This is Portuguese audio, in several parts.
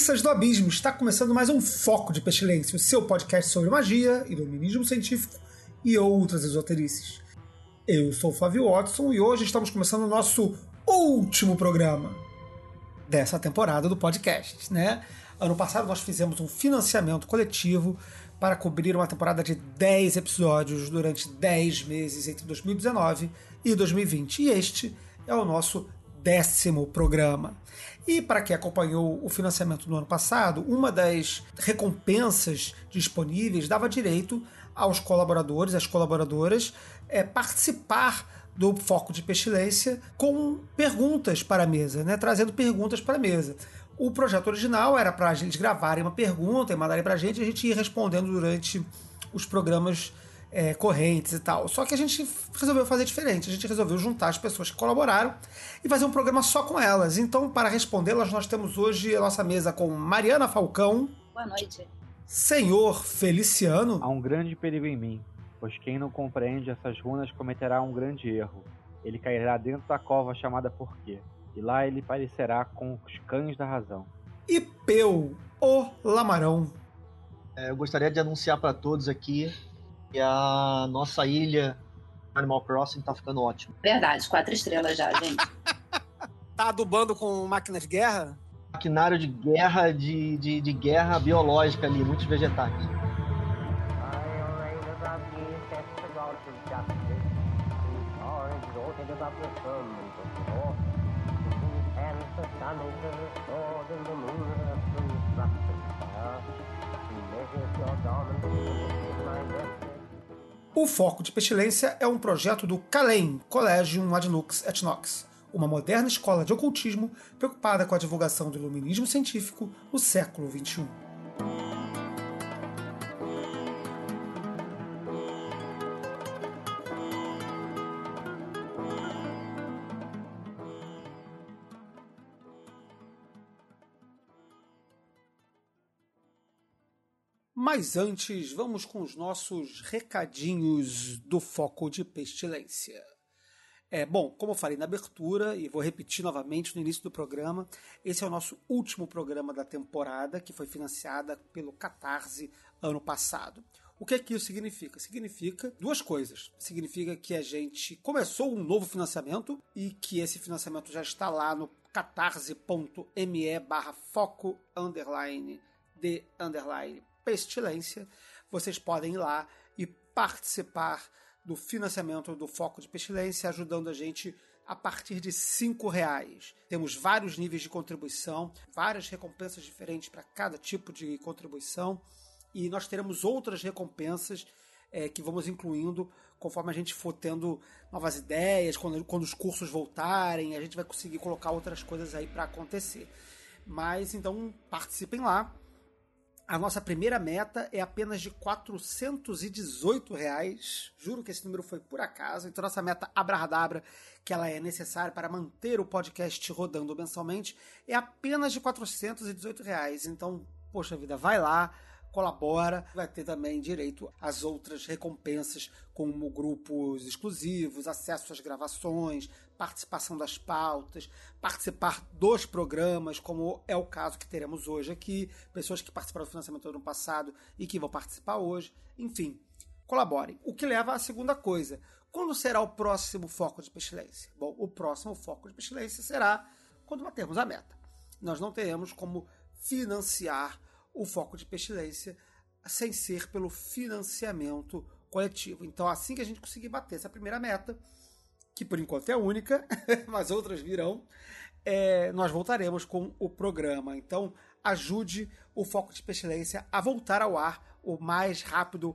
Crianças do abismo! Está começando mais um Foco de Pestilência, o seu podcast sobre magia, iluminismo científico e outras esoterices. Eu sou o Flávio Watson e hoje estamos começando o nosso último programa dessa temporada do podcast, né? Ano passado nós fizemos um financiamento coletivo para cobrir uma temporada de 10 episódios durante 10 meses entre 2019 e 2020. E este é o nosso décimo programa. E para quem acompanhou o financiamento no ano passado, uma das recompensas disponíveis dava direito aos colaboradores, às colaboradoras, é, participar do foco de pestilência com perguntas para a mesa, né? trazendo perguntas para a mesa. O projeto original era para eles gravarem uma pergunta e mandarem para a gente e a gente ir respondendo durante os programas é, correntes e tal. Só que a gente resolveu fazer diferente. A gente resolveu juntar as pessoas que colaboraram e fazer um programa só com elas. Então, para respondê-las, nós temos hoje a nossa mesa com Mariana Falcão. Boa noite. Senhor Feliciano. Há um grande perigo em mim, pois quem não compreende essas runas cometerá um grande erro. Ele cairá dentro da cova chamada Porquê, e lá ele parecerá com os cães da razão. E Peu, o Lamarão. É, eu gostaria de anunciar para todos aqui que a nossa ilha Animal Crossing tá ficando ótimo. Verdade, quatro estrelas já, gente. tá adubando com máquina de guerra? Maquinário de guerra, de, de, de guerra biológica ali, muitos vegetais. O Foco de Pestilência é um projeto do CALEM, Collegium Ad Lux et Nox, uma moderna escola de ocultismo preocupada com a divulgação do iluminismo científico no século XXI. Mas antes, vamos com os nossos recadinhos do foco de pestilência. É, bom, como eu falei na abertura, e vou repetir novamente no início do programa, esse é o nosso último programa da temporada, que foi financiada pelo Catarse ano passado. O que é que isso significa? Significa duas coisas. Significa que a gente começou um novo financiamento e que esse financiamento já está lá no catarse.me barra foco underline de underline pestilência. Vocês podem ir lá e participar do financiamento do Foco de Pestilência, ajudando a gente a partir de cinco reais. Temos vários níveis de contribuição, várias recompensas diferentes para cada tipo de contribuição e nós teremos outras recompensas é, que vamos incluindo conforme a gente for tendo novas ideias, quando, quando os cursos voltarem, a gente vai conseguir colocar outras coisas aí para acontecer. Mas então participem lá. A nossa primeira meta é apenas de 418 reais. Juro que esse número foi por acaso. Então, nossa meta abrahadabra, que ela é necessária para manter o podcast rodando mensalmente, é apenas de 418 reais. Então, poxa vida, vai lá, colabora, vai ter também direito às outras recompensas, como grupos exclusivos, acesso às gravações, participação das pautas, participar dos programas, como é o caso que teremos hoje aqui, pessoas que participaram do financiamento do ano passado e que vão participar hoje, enfim. Colaborem. O que leva à segunda coisa. Quando será o próximo foco de pestilência? Bom, o próximo foco de pestilência será quando batermos a meta. Nós não teremos como financiar o foco de pestilência sem ser pelo financiamento coletivo. Então, assim que a gente conseguir bater essa primeira meta, que por enquanto é a única, mas outras virão, é, nós voltaremos com o programa. Então, ajude o foco de pestilência a voltar ao ar o mais rápido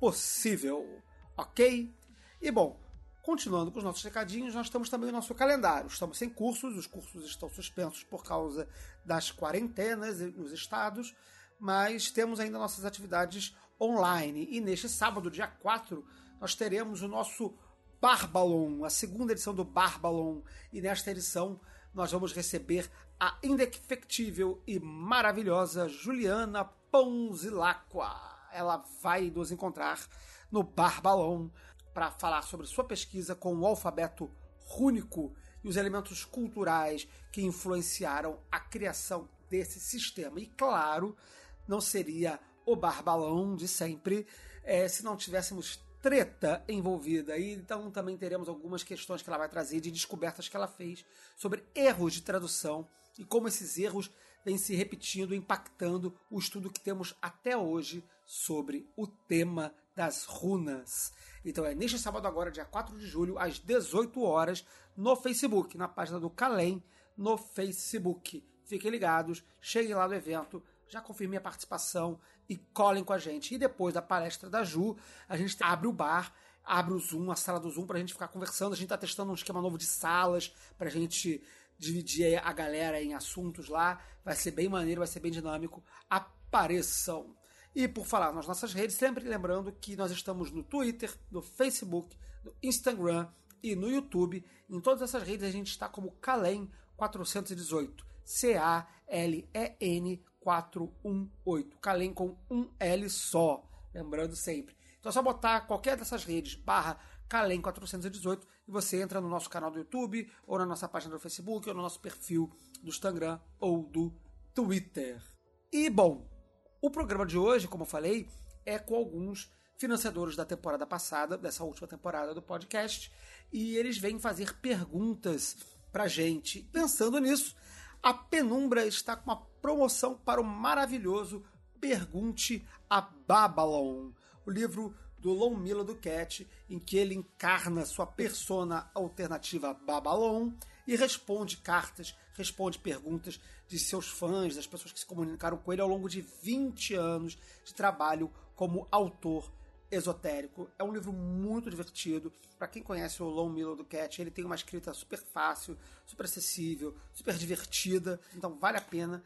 possível. Ok? E bom, continuando com os nossos recadinhos, nós temos também o nosso calendário. Estamos sem cursos, os cursos estão suspensos por causa das quarentenas nos estados, mas temos ainda nossas atividades online. E neste sábado, dia 4, nós teremos o nosso Barbalon, a segunda edição do Barbalon. E nesta edição nós vamos receber a indefectível e maravilhosa Juliana Ponzilacqua. Ela vai nos encontrar no Barbalon para falar sobre sua pesquisa com o alfabeto rúnico e os elementos culturais que influenciaram a criação desse sistema. E claro, não seria o Barbalão de sempre é, se não tivéssemos treta envolvida. E então também teremos algumas questões que ela vai trazer de descobertas que ela fez sobre erros de tradução e como esses erros vêm se repetindo, impactando o estudo que temos até hoje sobre o tema das runas. Então é neste sábado agora, dia 4 de julho, às 18 horas, no Facebook, na página do Calem, no Facebook. Fiquem ligados, cheguem lá no evento, já confirmei a participação e colhem com a gente. E depois da palestra da Ju, a gente abre o bar, abre o Zoom, a sala do Zoom, para a gente ficar conversando. A gente está testando um esquema novo de salas, para a gente dividir a galera em assuntos lá. Vai ser bem maneiro, vai ser bem dinâmico. Apareçam! E por falar nas nossas redes, sempre lembrando que nós estamos no Twitter, no Facebook, no Instagram e no YouTube. Em todas essas redes a gente está como Calem 418. C-A-L-E-N 418. Calem com um L só. Lembrando sempre. Então é só botar qualquer dessas redes, barra Calem 418, e você entra no nosso canal do YouTube, ou na nossa página do Facebook, ou no nosso perfil do Instagram ou do Twitter. E bom, o programa de hoje, como eu falei, é com alguns financiadores da temporada passada, dessa última temporada do podcast, e eles vêm fazer perguntas pra gente. Pensando nisso, a Penumbra está com uma promoção para o maravilhoso Pergunte a Babylon, o livro do Lon Milo do Cat, em que ele encarna sua persona alternativa Babylon e responde cartas, responde perguntas de seus fãs, das pessoas que se comunicaram com ele ao longo de 20 anos de trabalho como autor esotérico. É um livro muito divertido. Para quem conhece o Lon Milo do Cat, ele tem uma escrita super fácil, super acessível, super divertida. Então vale a pena,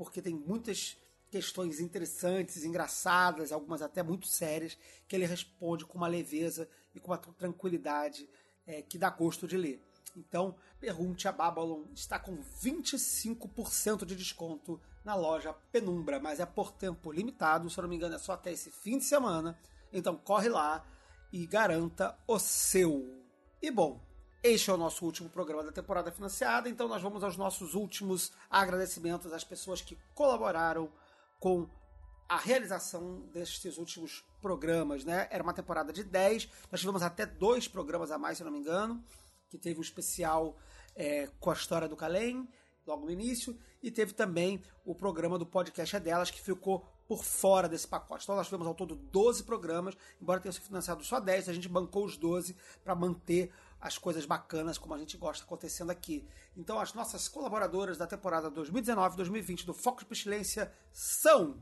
porque tem muitas questões interessantes, engraçadas, algumas até muito sérias, que ele responde com uma leveza e com uma tranquilidade é, que dá gosto de ler. Então, pergunte a Babylon. Está com 25% de desconto na loja Penumbra, mas é por tempo limitado. Se eu não me engano, é só até esse fim de semana. Então, corre lá e garanta o seu. E bom, este é o nosso último programa da temporada financiada. Então, nós vamos aos nossos últimos agradecimentos às pessoas que colaboraram com a realização destes últimos programas, né? Era uma temporada de 10, nós tivemos até dois programas a mais, se eu não me engano que teve um especial é, com a história do Calem, logo no início, e teve também o programa do podcast é delas, que ficou por fora desse pacote. Então nós tivemos ao todo 12 programas, embora tenha sido financiado só 10, a gente bancou os 12 para manter as coisas bacanas como a gente gosta acontecendo aqui. Então as nossas colaboradoras da temporada 2019-2020 do Foco de Pestilência são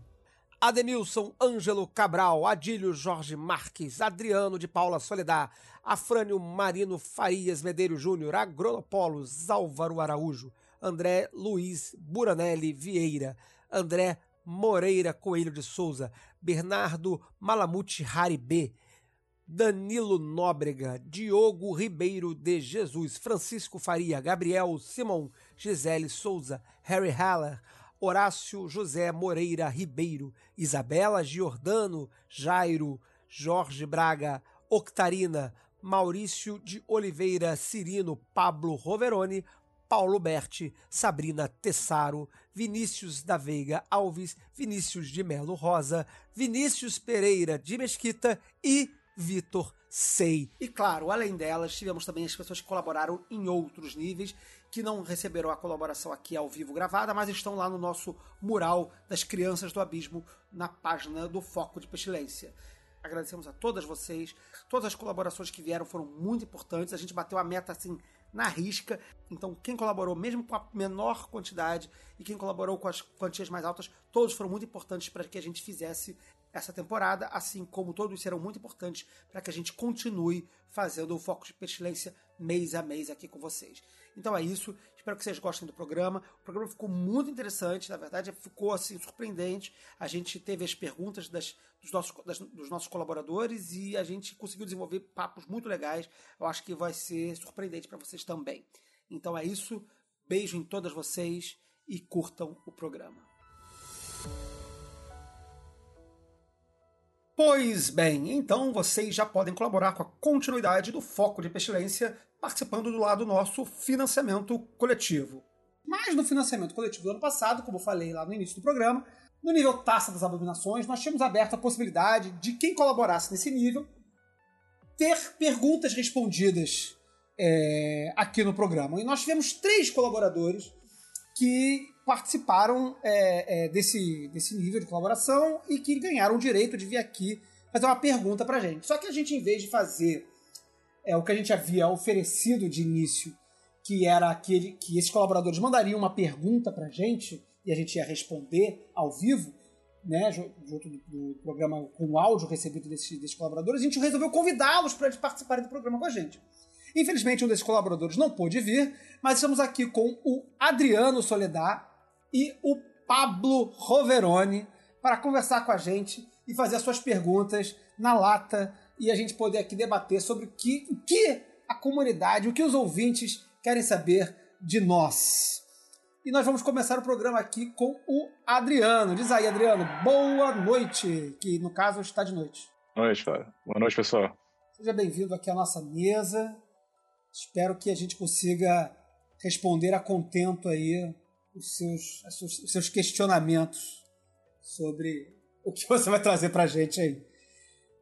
Ademilson Ângelo Cabral, Adílio Jorge Marques, Adriano de Paula Soledad, Afrânio Marino Farias Medeiros Júnior, Agronopolos Álvaro Araújo, André Luiz Buranelli Vieira, André Moreira Coelho de Souza, Bernardo Malamute Haribê, Danilo Nóbrega, Diogo Ribeiro de Jesus, Francisco Faria, Gabriel Simão, Gisele Souza, Harry Haller, Horácio José Moreira Ribeiro, Isabela Giordano, Jairo, Jorge Braga, Octarina, Maurício de Oliveira Cirino, Pablo Roveroni, Paulo Berti, Sabrina Tessaro, Vinícius da Veiga Alves, Vinícius de Melo Rosa, Vinícius Pereira de Mesquita e Vitor Sei. E claro, além delas, tivemos também as pessoas que colaboraram em outros níveis que não receberam a colaboração aqui ao vivo gravada, mas estão lá no nosso mural das Crianças do Abismo, na página do Foco de Pestilência. Agradecemos a todas vocês. Todas as colaborações que vieram foram muito importantes. A gente bateu a meta assim na risca. Então, quem colaborou, mesmo com a menor quantidade, e quem colaborou com as quantias mais altas, todos foram muito importantes para que a gente fizesse essa temporada, assim como todos serão muito importantes para que a gente continue fazendo o Foco de Pestilência mês a mês aqui com vocês. Então é isso, espero que vocês gostem do programa. O programa ficou muito interessante, na verdade, ficou assim surpreendente. A gente teve as perguntas das, dos, nossos, das, dos nossos colaboradores e a gente conseguiu desenvolver papos muito legais. Eu acho que vai ser surpreendente para vocês também. Então é isso, beijo em todas vocês e curtam o programa. Pois bem, então vocês já podem colaborar com a continuidade do Foco de Pestilência participando do lado do nosso financiamento coletivo. Mas no financiamento coletivo do ano passado, como eu falei lá no início do programa, no nível Taça das Abominações, nós tínhamos aberto a possibilidade de quem colaborasse nesse nível ter perguntas respondidas é, aqui no programa. E nós tivemos três colaboradores que participaram é, é, desse, desse nível de colaboração e que ganharam o direito de vir aqui fazer uma pergunta pra gente. Só que a gente, em vez de fazer é, o que a gente havia oferecido de início, que era aquele, que esses colaboradores mandariam uma pergunta pra gente e a gente ia responder ao vivo, né, junto do, do programa com o áudio recebido desses, desses colaboradores, a gente resolveu convidá-los para eles participarem do programa com a gente. Infelizmente, um desses colaboradores não pôde vir, mas estamos aqui com o Adriano Soledad, e o Pablo Roveroni para conversar com a gente e fazer as suas perguntas na lata e a gente poder aqui debater sobre o que, o que a comunidade, o que os ouvintes querem saber de nós. E nós vamos começar o programa aqui com o Adriano. Diz aí, Adriano, boa noite, que no caso está de noite. Boa noite, Fábio. Boa noite, pessoal. Seja bem-vindo aqui à nossa mesa. Espero que a gente consiga responder a contento aí os seus, os seus questionamentos sobre o que você vai trazer pra gente aí.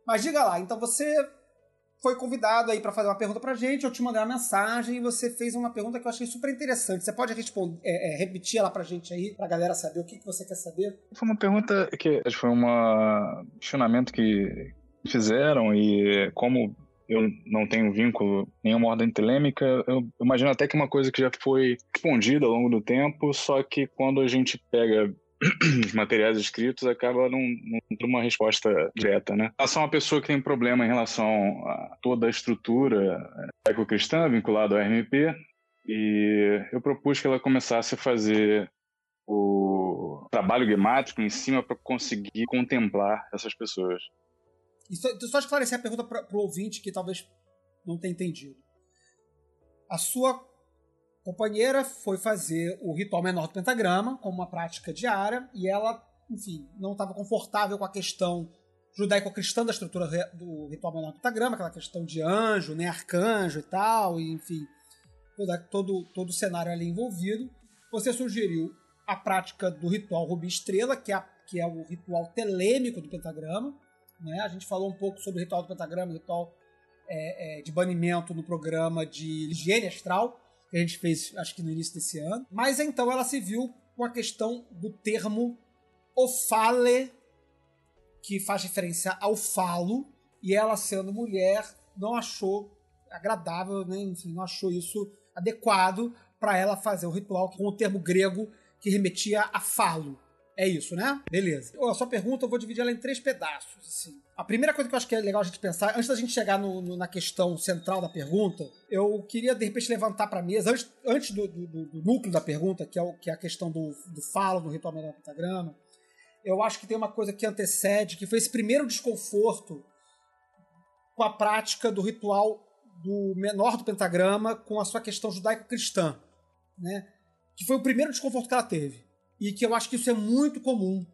Mas diga lá, então você foi convidado aí para fazer uma pergunta pra gente, eu te mandei uma mensagem e você fez uma pergunta que eu achei super interessante. Você pode responder, é, é, repetir ela pra gente aí, pra galera saber o que, que você quer saber? Foi uma pergunta que foi um questionamento que fizeram e como eu não tenho vínculo, nenhuma ordem telêmica. Eu imagino até que uma coisa que já foi respondida ao longo do tempo, só que quando a gente pega os materiais escritos, acaba não, tendo uma resposta direta, né? Ela é uma pessoa que tem problema em relação a toda a estrutura ecocristã vinculada ao RMP, e eu propus que ela começasse a fazer o trabalho gemático em cima para conseguir contemplar essas pessoas. Só, então, só esclarecer a pergunta para o ouvinte que talvez não tenha entendido. A sua companheira foi fazer o ritual menor do pentagrama como uma prática diária e ela, enfim, não estava confortável com a questão judaico-cristã da estrutura do ritual menor do pentagrama, aquela questão de anjo, né, arcanjo e tal, e enfim, todo, todo, o cenário ali envolvido. Você sugeriu a prática do ritual Rubi Estrela, que é, que é o ritual telêmico do pentagrama, né? A gente falou um pouco sobre o ritual do pentagrama, o ritual é, é, de banimento no programa de higiene astral, que a gente fez, acho que no início desse ano. Mas então ela se viu com a questão do termo ofale, que faz referência ao falo, e ela, sendo mulher, não achou agradável, né? enfim, não achou isso adequado para ela fazer o ritual com o termo grego que remetia a falo. É isso, né? Beleza. A sua pergunta eu vou dividir ela em três pedaços. Assim. A primeira coisa que eu acho que é legal a gente pensar, antes da gente chegar no, no, na questão central da pergunta, eu queria de repente levantar para mesa, antes, antes do, do, do, núcleo da pergunta, que é, o, que é a questão do, do falo, do ritual do pentagrama, eu acho que tem uma coisa que antecede, que foi esse primeiro desconforto com a prática do ritual do menor do pentagrama com a sua questão judaico-cristã, né? Que foi o primeiro desconforto que ela teve e que eu acho que isso é muito comum.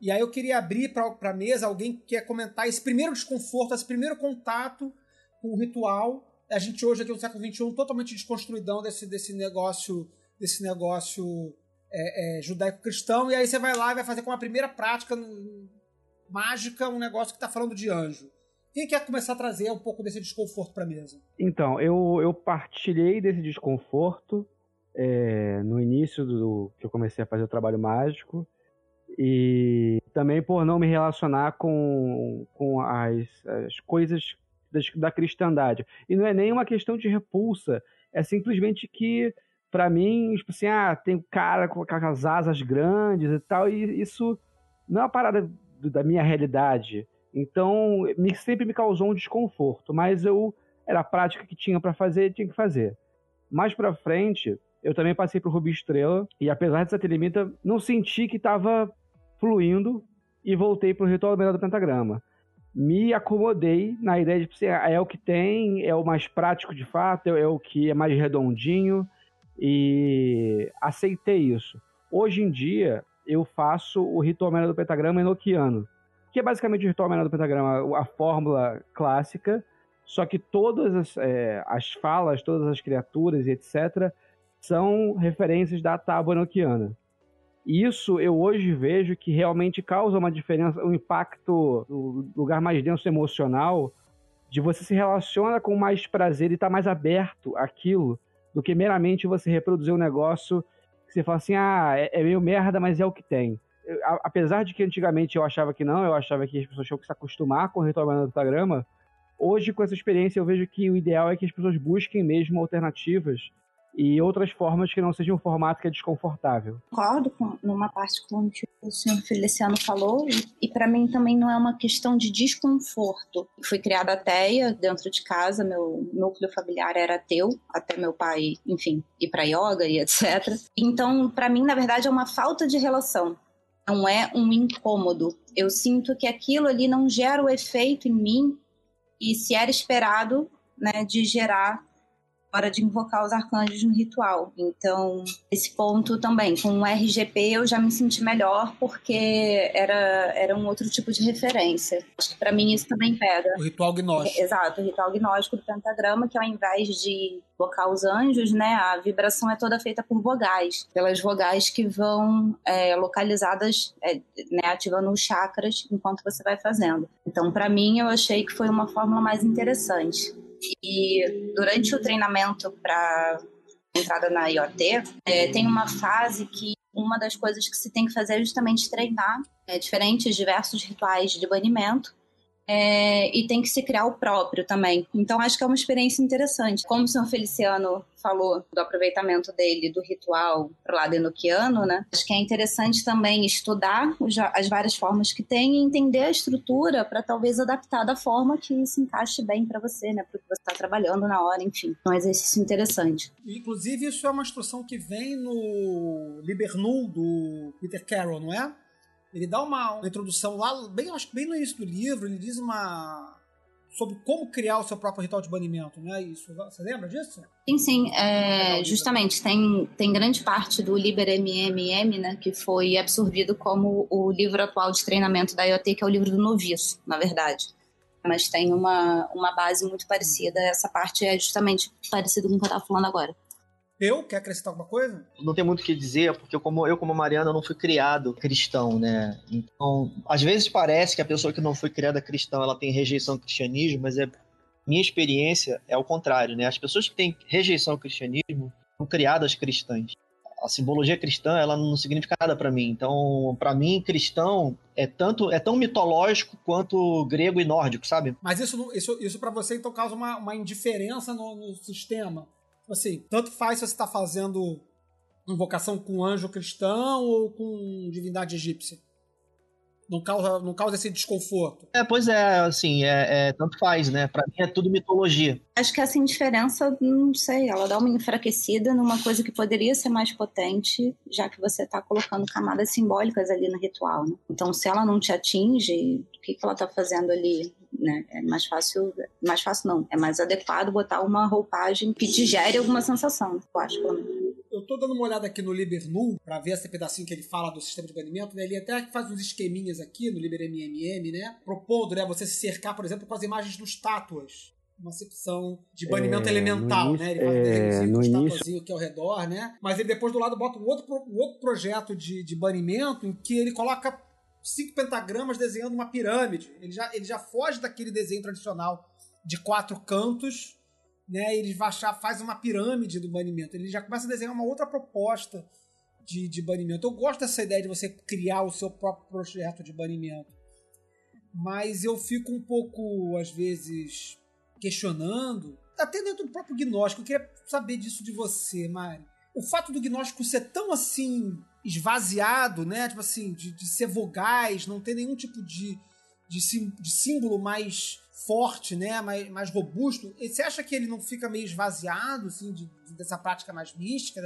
E aí eu queria abrir para a mesa alguém que quer comentar esse primeiro desconforto, esse primeiro contato com o ritual. A gente hoje aqui no século XXI totalmente desconstruidão desse, desse negócio desse negócio é, é, judaico-cristão. E aí você vai lá e vai fazer com a primeira prática mágica um negócio que está falando de anjo. Quem quer começar a trazer um pouco desse desconforto para a mesa? Então, eu, eu partilhei desse desconforto é, no início do que eu comecei a fazer o trabalho mágico e também por não me relacionar com, com as, as coisas das, da cristandade. E não é nem uma questão de repulsa, é simplesmente que, para mim, tipo assim, ah, tem cara com as asas grandes e tal, e isso não é uma parada do, da minha realidade. Então, me, sempre me causou um desconforto, mas eu era a prática que tinha para fazer, tinha que fazer. Mais para frente, eu também passei pro Rubi Estrela e apesar de Satelimita, não senti que estava fluindo e voltei pro Ritual do Pentagrama. Me acomodei na ideia de que é o que tem, é o mais prático de fato, é o que é mais redondinho e aceitei isso. Hoje em dia, eu faço o Ritual do Pentagrama enoquiano, que é basicamente o Ritual do Pentagrama, a fórmula clássica, só que todas as, é, as falas, todas as criaturas e etc., são referências da tábua enoquiana. Isso eu hoje vejo que realmente causa uma diferença, um impacto, o lugar mais denso emocional, de você se relaciona com mais prazer e estar tá mais aberto àquilo, do que meramente você reproduzir um negócio que você fala assim, ah, é, é meio merda, mas é o que tem. Eu, a, apesar de que antigamente eu achava que não, eu achava que as pessoas tinham que se acostumar com o ritual do pentagrama, hoje com essa experiência eu vejo que o ideal é que as pessoas busquem mesmo alternativas e outras formas que não sejam um formato que é desconfortável. Concordo com numa parte com o que o senhor Feliciano falou, e, e para mim também não é uma questão de desconforto. Fui criada ateia dentro de casa, meu núcleo familiar era ateu, até meu pai, enfim, ir para yoga e etc. Então, para mim, na verdade, é uma falta de relação. Não é um incômodo. Eu sinto que aquilo ali não gera o efeito em mim e se era esperado, né, de gerar hora de invocar os arcanjos no ritual. Então, esse ponto também, com o RGP eu já me senti melhor porque era, era um outro tipo de referência. Acho que para mim isso também pega. O ritual gnóstico. Exato, o ritual gnóstico do pentagrama, que ao invés de invocar os anjos, né, a vibração é toda feita por vogais, pelas vogais que vão é, localizadas, é, né, ativando os chakras enquanto você vai fazendo. Então, para mim, eu achei que foi uma fórmula mais interessante. E durante o treinamento para entrada na IoT, é, tem uma fase que uma das coisas que se tem que fazer é justamente treinar é, diferentes, diversos rituais de banimento é, e tem que se criar o próprio também. Então acho que é uma experiência interessante. Como o senhor Feliciano falou do aproveitamento dele do ritual pro lado enoquiano, né? Acho que é interessante também estudar as várias formas que tem e entender a estrutura para talvez adaptar da forma que se encaixe bem para você, né? Para que você está trabalhando na hora, enfim. É um exercício interessante. Inclusive, isso é uma instrução que vem no Libernu do Peter Carroll, não é? Ele dá uma, uma introdução lá, bem, acho que bem no início do livro, ele diz uma sobre como criar o seu próprio ritual de banimento, né? Isso, você lembra disso? Sim, sim. É, justamente, tem, tem grande parte do Liber MMM, né, que foi absorvido como o livro atual de treinamento da IoT, que é o livro do noviço, na verdade. Mas tem uma, uma base muito parecida. Essa parte é justamente parecida com o que eu estava falando agora. Eu? Quer acrescentar alguma coisa? Não tem muito o que dizer, porque eu como, eu, como Mariana, não fui criado cristão, né? Então, às vezes parece que a pessoa que não foi criada cristã, ela tem rejeição ao cristianismo, mas é minha experiência é o contrário, né? As pessoas que têm rejeição ao cristianismo são criadas cristãs. A simbologia cristã, ela não significa nada para mim. Então, para mim, cristão é tanto é tão mitológico quanto grego e nórdico, sabe? Mas isso isso, isso para você então causa uma, uma indiferença no, no sistema assim, tanto faz se você está fazendo invocação com anjo cristão ou com divindade egípcia. Não causa, não causa esse desconforto. É, pois é, assim, é, é, tanto faz, né? Pra mim é tudo mitologia. Acho que essa indiferença, não sei, ela dá uma enfraquecida numa coisa que poderia ser mais potente, já que você tá colocando camadas simbólicas ali no ritual, né? Então, se ela não te atinge, o que, que ela tá fazendo ali? Né? É mais fácil, mais fácil não, é mais adequado botar uma roupagem que te gere alguma sensação, eu acho, pelo menos. Eu tô dando uma olhada aqui no Libernu para ver esse pedacinho que ele fala do sistema de banimento, né? Ele até faz uns esqueminhas aqui no LiberMMM, né? Propondo, né, você se cercar, por exemplo, com as imagens dos estátuas uma secção de banimento é, elemental, né? Ele faz é, um início... aqui ao redor, né? Mas ele depois do lado bota um outro, um outro projeto de, de banimento em que ele coloca cinco pentagramas desenhando uma pirâmide. Ele já, ele já foge daquele desenho tradicional de quatro cantos, né? Ele já faz uma pirâmide do banimento. Ele já começa a desenhar uma outra proposta de, de banimento. Eu gosto dessa ideia de você criar o seu próprio projeto de banimento. Mas eu fico um pouco, às vezes, questionando, até dentro do próprio gnóstico. Eu queria saber disso de você, Mari. O fato do gnóstico ser tão assim esvaziado, né? Tipo assim, de, de ser vogais, não ter nenhum tipo de, de, sim, de símbolo mais forte, né? Mais, mais robusto. E você acha que ele não fica meio esvaziado, assim, de, de, dessa prática mais mística,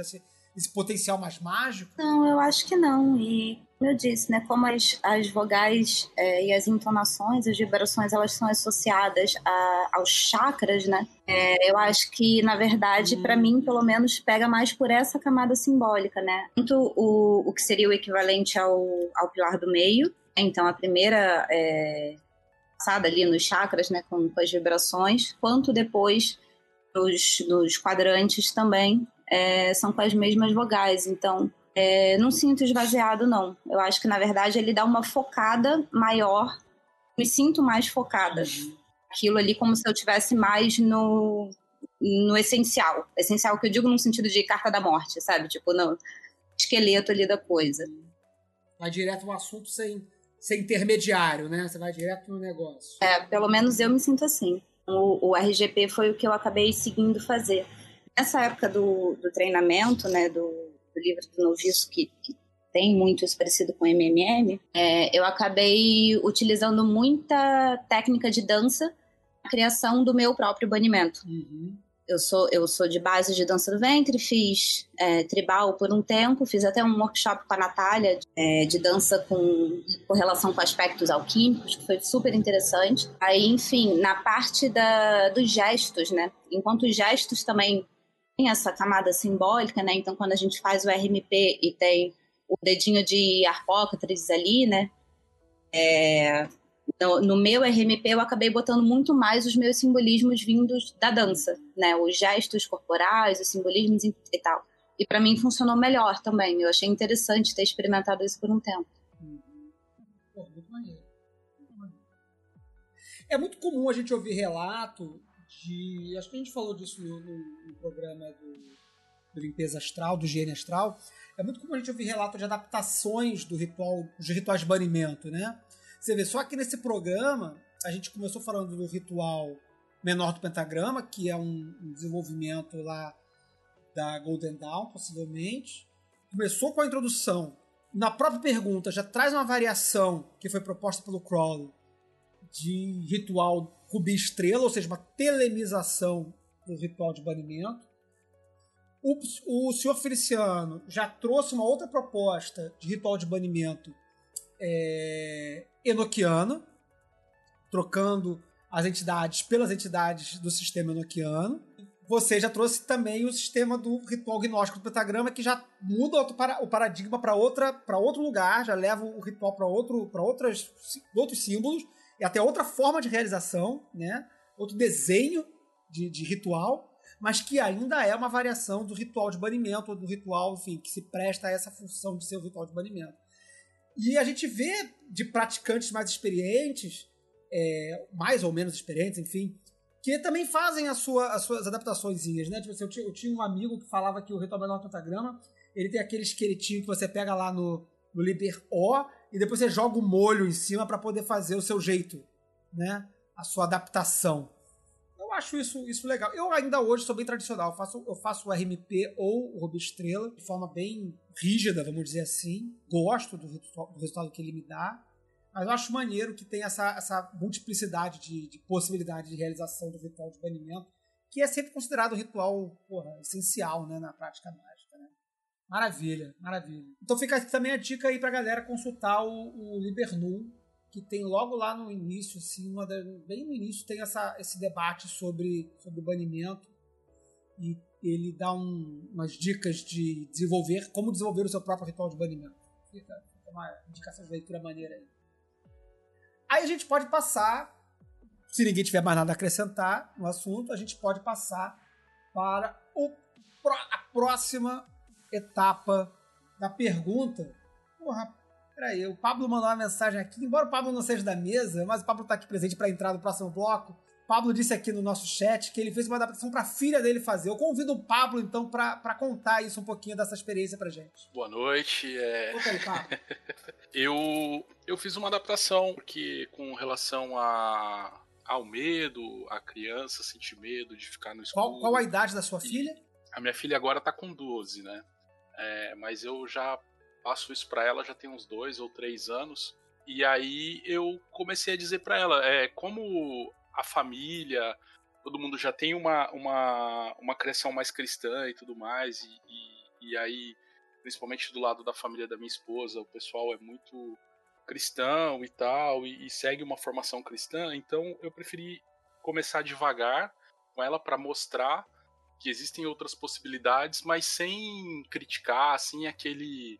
desse potencial mais mágico? Não, eu acho que não. E como eu disse, né, como as, as vogais é, e as entonações, as vibrações, elas são associadas a, aos chakras, né? É, eu acho que, na verdade, hum. para mim, pelo menos, pega mais por essa camada simbólica, né? Tanto o, o que seria o equivalente ao, ao pilar do meio, então a primeira é, passada ali nos chakras, né, com, com as vibrações, quanto depois nos, nos quadrantes também é, são com as mesmas vogais. Então, é, não sinto esvaziado, não. Eu acho que, na verdade, ele dá uma focada maior. Me sinto mais focada. Aquilo ali como se eu tivesse mais no, no essencial. Essencial que eu digo no sentido de carta da morte, sabe? Tipo, no esqueleto ali da coisa. Vai direto no assunto sem, sem intermediário, né? Você vai direto no negócio. É, pelo menos eu me sinto assim. O, o RGP foi o que eu acabei seguindo fazer. Nessa época do, do treinamento, né, do, do livro do noviço, que, que tem muito isso parecido com MMM, é, eu acabei utilizando muita técnica de dança na criação do meu próprio banimento. Uhum. Eu sou, eu sou de base de dança do ventre, fiz é, tribal por um tempo, fiz até um workshop com a Natália é, de dança com correlação com aspectos alquímicos, que foi super interessante. Aí, enfim, na parte da, dos gestos, né? Enquanto os gestos também tem essa camada simbólica, né? Então, quando a gente faz o RMP e tem o dedinho de Arpócrates ali, né? É, no, no, meu RMP eu acabei botando muito mais os meus simbolismos vindos da dança, né? Os gestos corporais, os simbolismos e, tal. E para mim funcionou melhor também. Eu achei interessante ter experimentado isso por um tempo. É muito comum a gente ouvir relato de. Acho que a gente falou disso no, no, programa do, do, Limpeza Astral, do Higiene Astral. É muito comum a gente ouvir relato de adaptações do ritual, dos rituais de banimento, né? Você vê, só que nesse programa a gente começou falando do ritual menor do pentagrama, que é um, um desenvolvimento lá da Golden Dawn, possivelmente. Começou com a introdução. Na própria pergunta já traz uma variação que foi proposta pelo Crowley de ritual Rubi Estrela, ou seja, uma telemização do ritual de banimento. O, o senhor Feliciano já trouxe uma outra proposta de ritual de banimento é, trocando as entidades pelas entidades do sistema enoquiano. Você já trouxe também o sistema do ritual gnóstico do pentagrama, que já muda o paradigma para outro lugar, já leva o ritual para outro, outros símbolos e até outra forma de realização, né? outro desenho de, de ritual, mas que ainda é uma variação do ritual de banimento, ou do ritual, enfim, que se presta a essa função de ser o ritual de banimento. E a gente vê de praticantes mais experientes, é, mais ou menos experientes, enfim, que também fazem sua, as suas adaptações. Né? Tipo assim, eu, tinha, eu, tinha, um amigo que falava que o ritual menor pentagrama ele tem aquele esqueletinho que você pega lá no, no Liber O e depois você joga o molho em cima para poder fazer o seu jeito, né? A sua adaptação. Eu acho isso, isso legal. Eu ainda hoje sou bem tradicional. Eu faço, eu faço o RMP ou o Ruby Estrela de forma bem rígida, vamos dizer assim. Gosto do, do resultado que ele me dá. Mas eu acho maneiro que tem essa, essa multiplicidade de, de possibilidade de realização do ritual de banimento, que é sempre considerado ritual porra, essencial né, na prática mágica. Maravilha, maravilha. Então fica também a dica aí pra galera consultar o, o que tem logo lá no início, assim, da, bem no início, tem essa, esse debate sobre, sobre o banimento. E ele dá um, umas dicas de desenvolver, como desenvolver o seu próprio ritual de banimento. Fica, fica uma indicação de leitura maneira aí. Aí a gente pode passar, se ninguém tiver mais nada a acrescentar no assunto, a gente pode passar para o, a próxima etapa da pergunta. Porra, peraí, o Pablo mandou uma mensagem aqui, embora o Pablo não seja da mesa, mas o Pablo está aqui presente para entrar no próximo bloco. O Pablo disse aqui no nosso chat que ele fez uma adaptação para a filha dele fazer. Eu convido o Pablo, então, para contar isso um pouquinho dessa experiência pra gente. Boa noite. É... Aí, Pablo. eu, eu fiz uma adaptação, porque com relação a, ao medo, a criança sentir medo de ficar no escuro. Qual, qual a idade da sua filha? A minha filha agora tá com 12, né? É, mas eu já passo isso para ela já tem uns dois ou três anos. E aí eu comecei a dizer para ela, é como a família, todo mundo já tem uma, uma, uma criação mais cristã e tudo mais, e, e, e aí, principalmente do lado da família da minha esposa, o pessoal é muito cristão e tal, e, e segue uma formação cristã, então eu preferi começar devagar com ela para mostrar que existem outras possibilidades, mas sem criticar, sem aquele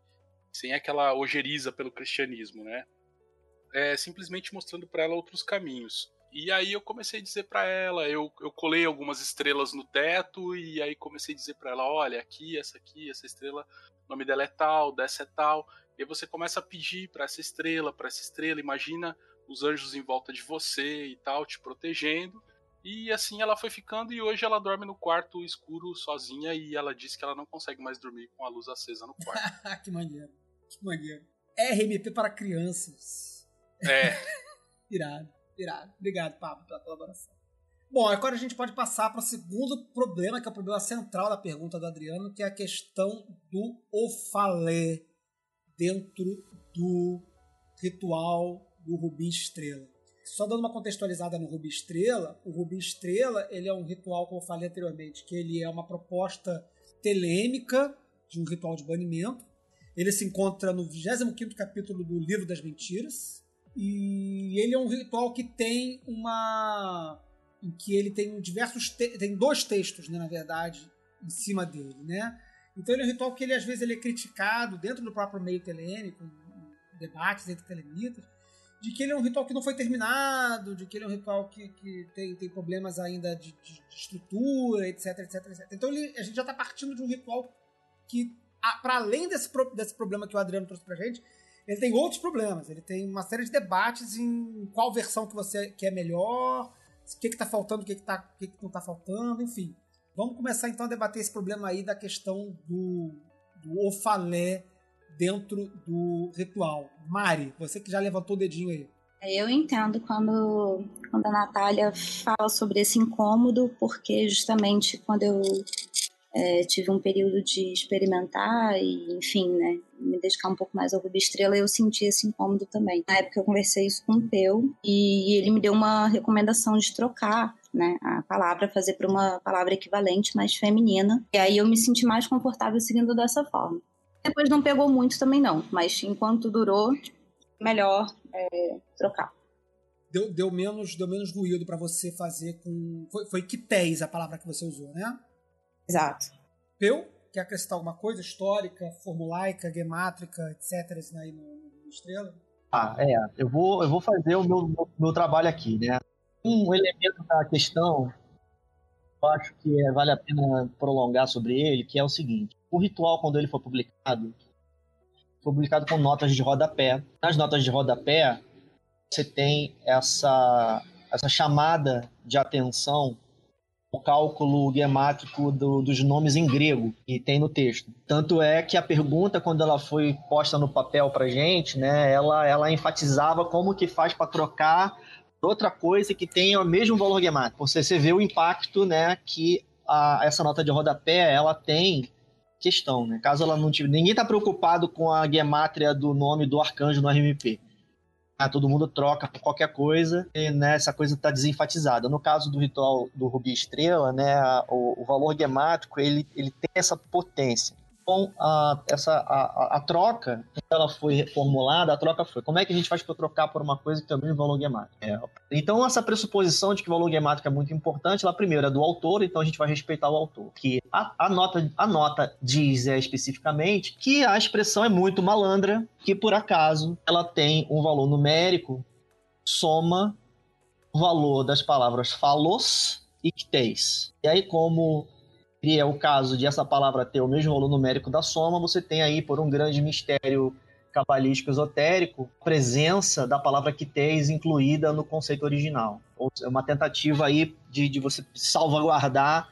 sem aquela ojeriza pelo cristianismo, né? É, simplesmente mostrando para ela outros caminhos. E aí eu comecei a dizer para ela, eu, eu colei algumas estrelas no teto e aí comecei a dizer para ela, olha, aqui, essa aqui, essa estrela, o nome dela é tal, dessa é tal. E aí você começa a pedir para essa estrela, para essa estrela, imagina os anjos em volta de você e tal, te protegendo. E assim ela foi ficando e hoje ela dorme no quarto escuro sozinha e ela disse que ela não consegue mais dormir com a luz acesa no quarto. que maneiro. Que maneiro. RMP para crianças. É. irado, irado. Obrigado, Pablo, pela colaboração. Bom, agora a gente pode passar para o segundo problema, que é o problema central da pergunta do Adriano, que é a questão do ofalé dentro do ritual do Rubi Estrela. Só dando uma contextualizada no Rubi Estrela, o Rubi Estrela ele é um ritual, como eu falei anteriormente, que ele é uma proposta telêmica de um ritual de banimento. Ele se encontra no 25 capítulo do Livro das Mentiras. E ele é um ritual que tem uma. em que ele tem diversos. Te... tem dois textos, né, na verdade, em cima dele, né? Então ele é um ritual que ele, às vezes ele é criticado dentro do próprio meio telêmico, debates entre telemitas, de que ele é um ritual que não foi terminado, de que ele é um ritual que, que tem, tem problemas ainda de, de, de estrutura, etc, etc, etc. Então ele, a gente já está partindo de um ritual que, para além desse, desse problema que o Adriano trouxe pra gente, ele tem outros problemas. Ele tem uma série de debates em qual versão que você quer melhor, o que está faltando, o que, que, tá, o que, que não está faltando, enfim. Vamos começar então a debater esse problema aí da questão do, do ofalé dentro do ritual. Mari, você que já levantou o dedinho aí. Eu entendo quando, quando a Natália fala sobre esse incômodo, porque justamente quando eu é, tive um período de experimentar e, enfim, né, me dedicar um pouco mais ao Rubi Estrela, eu senti esse incômodo também. Na época eu conversei isso com o Peu e ele me deu uma recomendação de trocar né, a palavra, fazer para uma palavra equivalente, mais feminina. E aí eu me senti mais confortável seguindo dessa forma. Depois não pegou muito também não, mas enquanto durou, melhor é, trocar. Deu, deu, menos, deu menos ruído para você fazer com. Foi, foi quitéis a palavra que você usou, né? Exato. Peu, quer acrescentar alguma coisa histórica, formulaica, gemátrica, etc. aí no, no Estrela? Ah, é. Eu vou, eu vou fazer o meu, meu, meu trabalho aqui, né? Um elemento da questão, eu acho que é, vale a pena prolongar sobre ele, que é o seguinte. O ritual, quando ele foi publicado, foi publicado com notas de rodapé. Nas notas de rodapé, você tem essa, essa chamada de atenção o cálculo gemátrico do, dos nomes em grego que tem no texto. Tanto é que a pergunta, quando ela foi posta no papel para gente, né, ela, ela enfatizava como que faz para trocar outra coisa que tenha o mesmo valor gemátrico. Você, você vê o impacto né, que a, essa nota de rodapé ela tem questão, né? Caso ela não tivesse. Ninguém está preocupado com a gemátria do nome do arcanjo no RMP. Ah, todo mundo troca por qualquer coisa e né, essa coisa está desenfatizada. No caso do ritual do Rubi Estrela, né, o, o valor gemátrico ele, ele tem essa potência. Então, a, essa, a, a, troca, ela foi formulada, a troca foi, como é que a gente faz para trocar por uma coisa que também é valor gemático? É. Então, essa pressuposição de que o valor gemático é muito importante, ela primeiro é do autor, então a gente vai respeitar o autor. Que a, a, nota, a nota diz é, especificamente que a expressão é muito malandra, que por acaso ela tem um valor numérico, soma o valor das palavras falos e cteis. E aí, como é o caso de essa palavra ter o mesmo valor numérico da soma, você tem aí, por um grande mistério cabalístico esotérico, a presença da palavra quitês incluída no conceito original. Ou seja, uma tentativa aí de, de você salvaguardar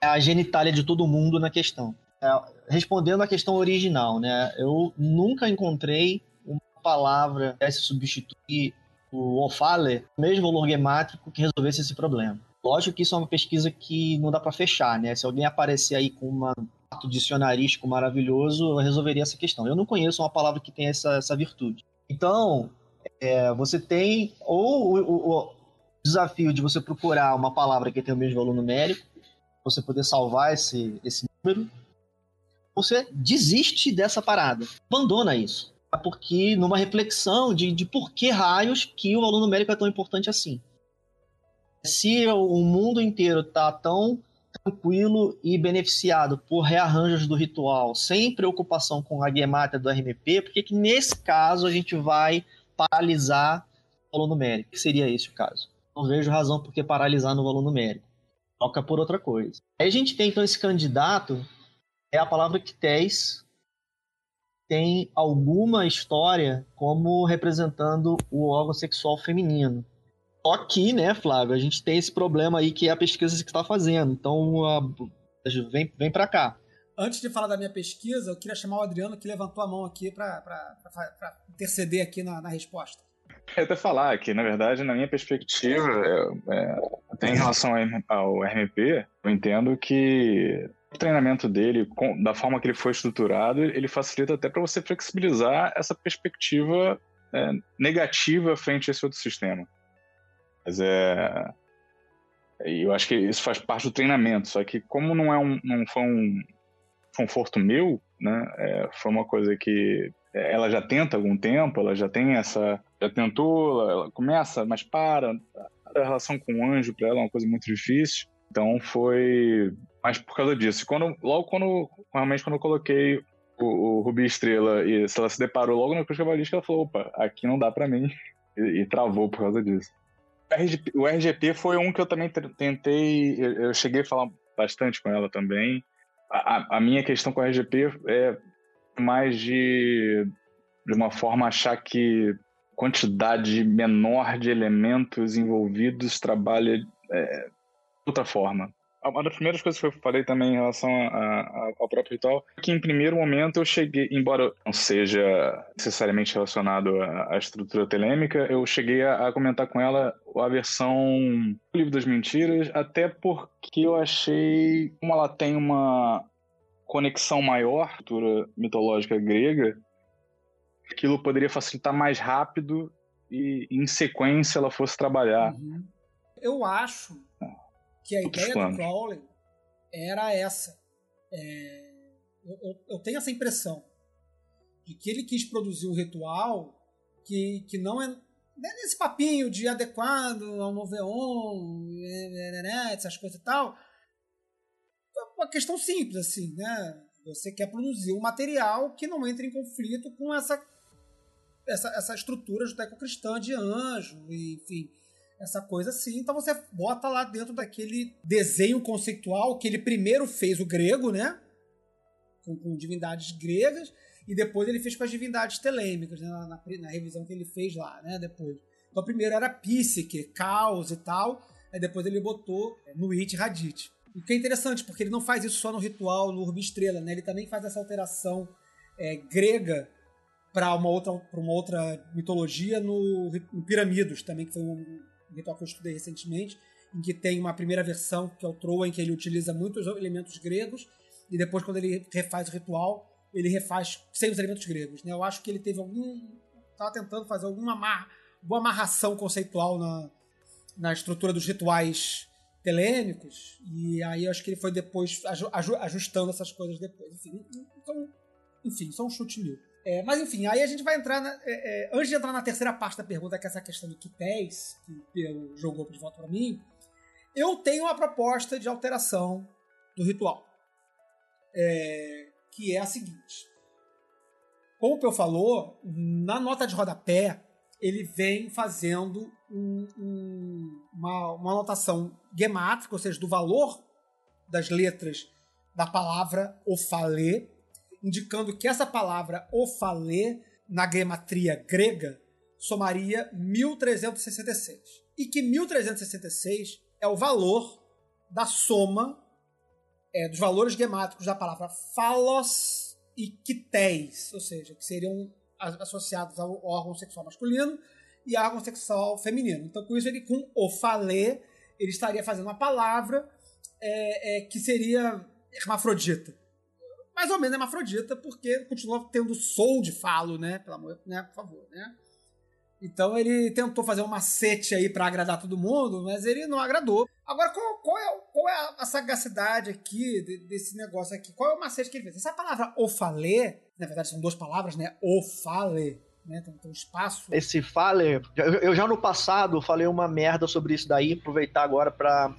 a genitália de todo mundo na questão. É, respondendo à questão original, né, eu nunca encontrei uma palavra que substituir o ofale, mesmo valor gemátrico, que resolvesse esse problema. Lógico que isso é uma pesquisa que não dá para fechar, né? Se alguém aparecer aí com uma ato dicionarístico maravilhoso resolveria essa questão. Eu não conheço uma palavra que tenha essa, essa virtude. Então, é, você tem ou o, o, desafio de você procurar uma palavra que tem o mesmo valor numérico, você poder salvar esse, esse número, você desiste dessa parada, abandona isso. Porque numa reflexão de, de por que raios que o valor numérico é tão importante assim. Se o mundo inteiro está tão tranquilo e beneficiado por rearranjos do ritual, sem preocupação com a guemata do RMP, por que nesse caso a gente vai paralisar o valor numérico? Que seria esse o caso? Não vejo razão por que paralisar no valor numérico. Toca por outra coisa. Aí a gente tem então esse candidato, é a palavra quités, tem alguma história como representando o órgão sexual feminino. Só que, né, Flávio, a gente tem esse problema aí que é a pesquisa que está fazendo. Então, a... vem, vem para cá. Antes de falar da minha pesquisa, eu queria chamar o Adriano que levantou a mão aqui para interceder aqui na, na resposta. Eu até falar que, na verdade, na minha perspectiva, é, é, até em relação ao RMP, eu entendo que o treinamento dele, com, da forma que ele foi estruturado, ele facilita até para você flexibilizar essa perspectiva é, negativa frente a esse outro sistema. Mas é. Eu acho que isso faz parte do treinamento, só que como não é um, não foi um conforto meu, né? É, foi uma coisa que ela já tenta algum tempo, ela já tem essa, já tentou, ela, ela começa, mas para. A relação com o anjo para ela é uma coisa muito difícil. Então foi mais por causa disso. Quando, logo quando, realmente quando eu coloquei o, o Rubi Estrela e se ela se deparou logo na cruz cabalística, ela falou, opa, aqui não dá para mim. E, e, travou por causa disso. O RGP foi um que eu também tentei, eu cheguei a falar bastante com ela também. A, a minha questão com o RGP é mais de, de uma forma achar que quantidade menor de elementos envolvidos trabalha é, de outra forma uma das primeiras coisas que eu falei também em relação a, a, ao próprio ritual é que em primeiro momento eu cheguei, embora não seja necessariamente relacionado à, estrutura telêmica, eu cheguei a, a, comentar com ela a versão do Livro das Mentiras, até porque eu achei, como ela tem uma conexão maior à mitológica grega, aquilo poderia facilitar mais rápido e em sequência ela fosse trabalhar. Uhum. Eu acho que a ideia do Crowley era essa. É, eu, eu, tenho essa impressão de que ele quis produzir um ritual que, que não é, não é nesse papinho de adequado ao Noveon, né, né, essas coisas e tal. É uma questão simples, assim, né? Você quer produzir um material que não entre em conflito com essa, essa, essa estrutura judaico-cristã de anjo, enfim essa coisa assim. Então você bota lá dentro daquele desenho conceitual que ele primeiro fez o grego, né? Com, com divindades gregas, e depois ele fez com as divindades telêmicas, né? na, na, na, revisão que ele fez lá, né? Depois. Então primeiro era Psique, Caos e tal, aí depois ele botou é, no It Radit. O que é interessante, porque ele não faz isso só no ritual, no Urbi Estrela, né? Ele também faz essa alteração é, grega para uma outra, uma outra mitologia no, no Piramidos, também, que foi um ritual que eu estudei recentemente, em que tem uma primeira versão, que é o Troa, em que ele utiliza muitos elementos gregos, e depois, quando ele refaz o ritual, ele refaz sem os elementos gregos. Né? Eu acho que ele teve algum. Estava tentando fazer alguma boa amarração conceitual na, na estrutura dos rituais telêmicos, e aí eu acho que ele foi depois ajustando essas coisas depois. Enfim, então, enfim só um chute meu. É, mas enfim, aí a gente vai entrar. Na, é, é, antes de entrar na terceira parte da pergunta, que é essa questão do Kités, que o Pedro jogou de volta para mim, eu tenho uma proposta de alteração do ritual. É, que é a seguinte. Como o Peu falou, na nota de rodapé, ele vem fazendo um, um, uma, uma anotação gemátrica, ou seja, do valor das letras da palavra ofalê, indicando que essa palavra ofalê, na gematria grega, somaria 1366. E que 1366 é o valor da soma é, dos valores gemátricos da palavra falos e quitéis, ou seja, que seriam associados ao órgão sexual masculino e ao órgão sexual feminino. Então, com isso, ele com ofalê, ele estaria fazendo uma palavra é, é, que seria hermafrodita mais ou menos hermafrodita, porque continua tendo soul de falo, né? Pelo amor, né? Por favor, né? Então ele tentou fazer um macete aí para agradar todo mundo, mas ele não agradou. Agora, qual, qual é, qual é a sagacidade aqui desse negócio aqui? Qual é o macete que ele fez? Essa palavra ofalê, na verdade são duas palavras, né? Ofale, né? Tem, tem um espaço. Esse fale, eu, eu, já no passado falei uma merda sobre isso daí, aproveitar agora pra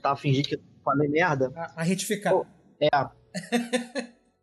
tá, fingir que falei merda. A, a retificar. É.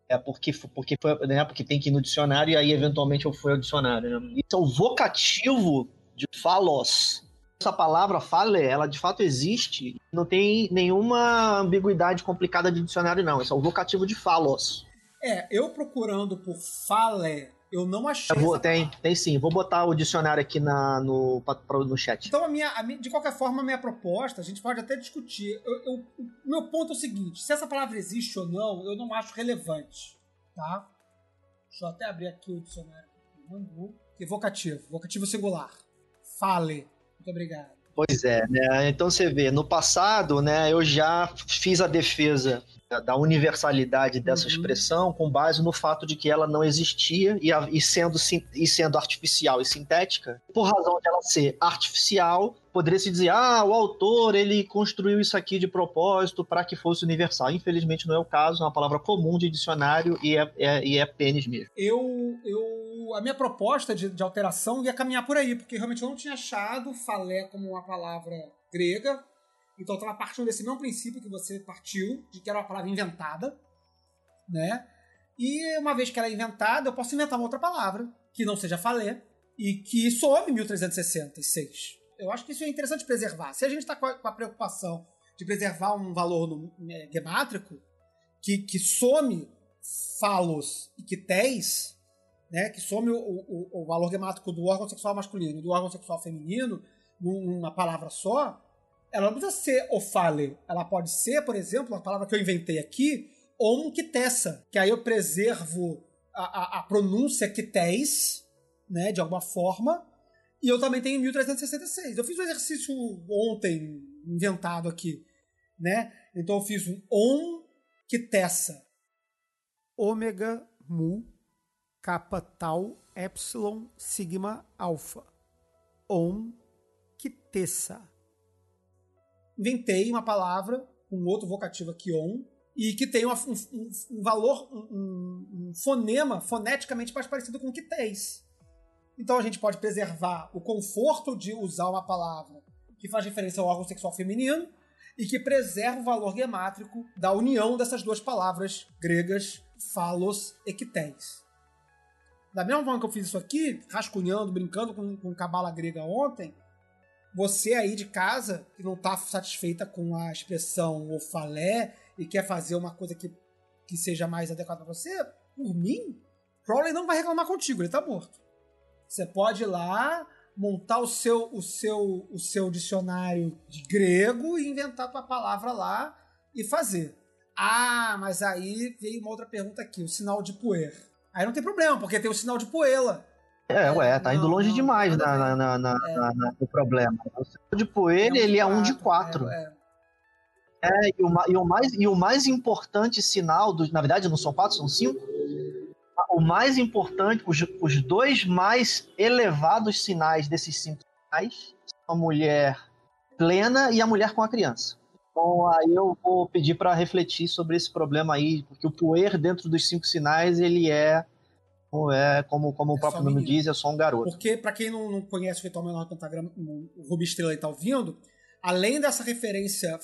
É porque, porque, foi, né, porque tem que ir no dicionário e aí eventualmente eu fui ao dicionário. Né? Isso é o vocativo de falos. Essa palavra fale, ela de fato existe. Não tem nenhuma ambiguidade complicada de dicionário, não. Esse é o vocativo de falos. É, eu procurando por fale, eu não achei. Eu vou, tem, tem sim. Vou botar o dicionário aqui na, no, no chat. Então, a minha, a minha, de qualquer forma, a minha proposta, a gente pode até discutir. Eu, eu, o meu ponto é o seguinte: se essa palavra existe ou não, eu não acho relevante. Tá? Deixa eu até abrir aqui o dicionário. Evocativo. Vocativo singular. Fale. Muito obrigado. Pois é, né? Então você vê, no passado, né, eu já fiz a defesa da universalidade dessa uhum. expressão com base no fato de que ela não existia e, e, sendo, e sendo artificial e sintética, por razão de ela ser artificial, poderia se dizer, ah, o autor ele construiu isso aqui de propósito para que fosse universal. Infelizmente não é o caso, é uma palavra comum de dicionário e é, é, e é pênis mesmo. Eu, eu, a minha proposta de, de alteração ia caminhar por aí, porque realmente eu não tinha achado falé como uma palavra grega, então estava partindo desse mesmo princípio que você partiu, de que era uma palavra inventada, né? E uma vez que ela é inventada, eu posso inventar uma outra palavra, que não seja falé, e que some 1366. Eu acho que isso é interessante preservar. Se a gente está com, a preocupação de preservar um valor no, é, gemátrico, que, que some falos e quitéis, né, que some o, o, o valor gemátrico do órgão sexual masculino e do órgão sexual feminino numa palavra só, ela não precisa ser ofale. Ela pode ser, por exemplo, a palavra que eu inventei aqui, omquitessa, que aí eu preservo a, a, a pronúncia quités, né, de alguma forma, e eu também tenho 1366. Eu fiz um exercício ontem, inventado aqui, né? Então eu fiz um on quitessa. Ômega mu kappa tau epsilon sigma alfa. On quitessa inventei uma palavra, um outro vocativo aqui, on, e que tem uma, um, um, valor, um, um, fonema foneticamente mais parecido com o quitéis. Então a gente pode preservar o conforto de usar uma palavra que faz referência ao órgão sexual feminino e que preserva o valor gemátrico da união dessas duas palavras gregas, falos e quitéis. Da mesma forma que eu fiz isso aqui, rascunhando, brincando com, com cabala grega ontem, você aí de casa, que não está satisfeita com a expressão ofalé e quer fazer uma coisa que, que seja mais adequada para você, por mim, Crowley não vai reclamar contigo, ele está morto. Você pode ir lá, montar o seu, o seu, o seu dicionário de grego e inventar tua palavra lá e fazer. Ah, mas aí veio uma outra pergunta aqui, o sinal de poer. Aí não tem problema, porque tem o sinal de poela. É, ué, tá indo longe demais na, na, na, é. no problema. O poeira, é um ele é um de quatro. É, é. é e, o, e, o, mais, e o mais importante sinal, do, na verdade não são quatro, são cinco. O mais importante, os, os dois mais elevados sinais desses cinco sinais são a mulher plena e a mulher com a criança. Então aí eu vou pedir para refletir sobre esse problema aí, porque o poer dentro dos cinco sinais ele é é como, como é o próprio nome diz, é só um garoto. Porque, para quem não, não conhece o Ritual Menor do Pentagrama, o Rubi Estrela está ouvindo, além dessa referência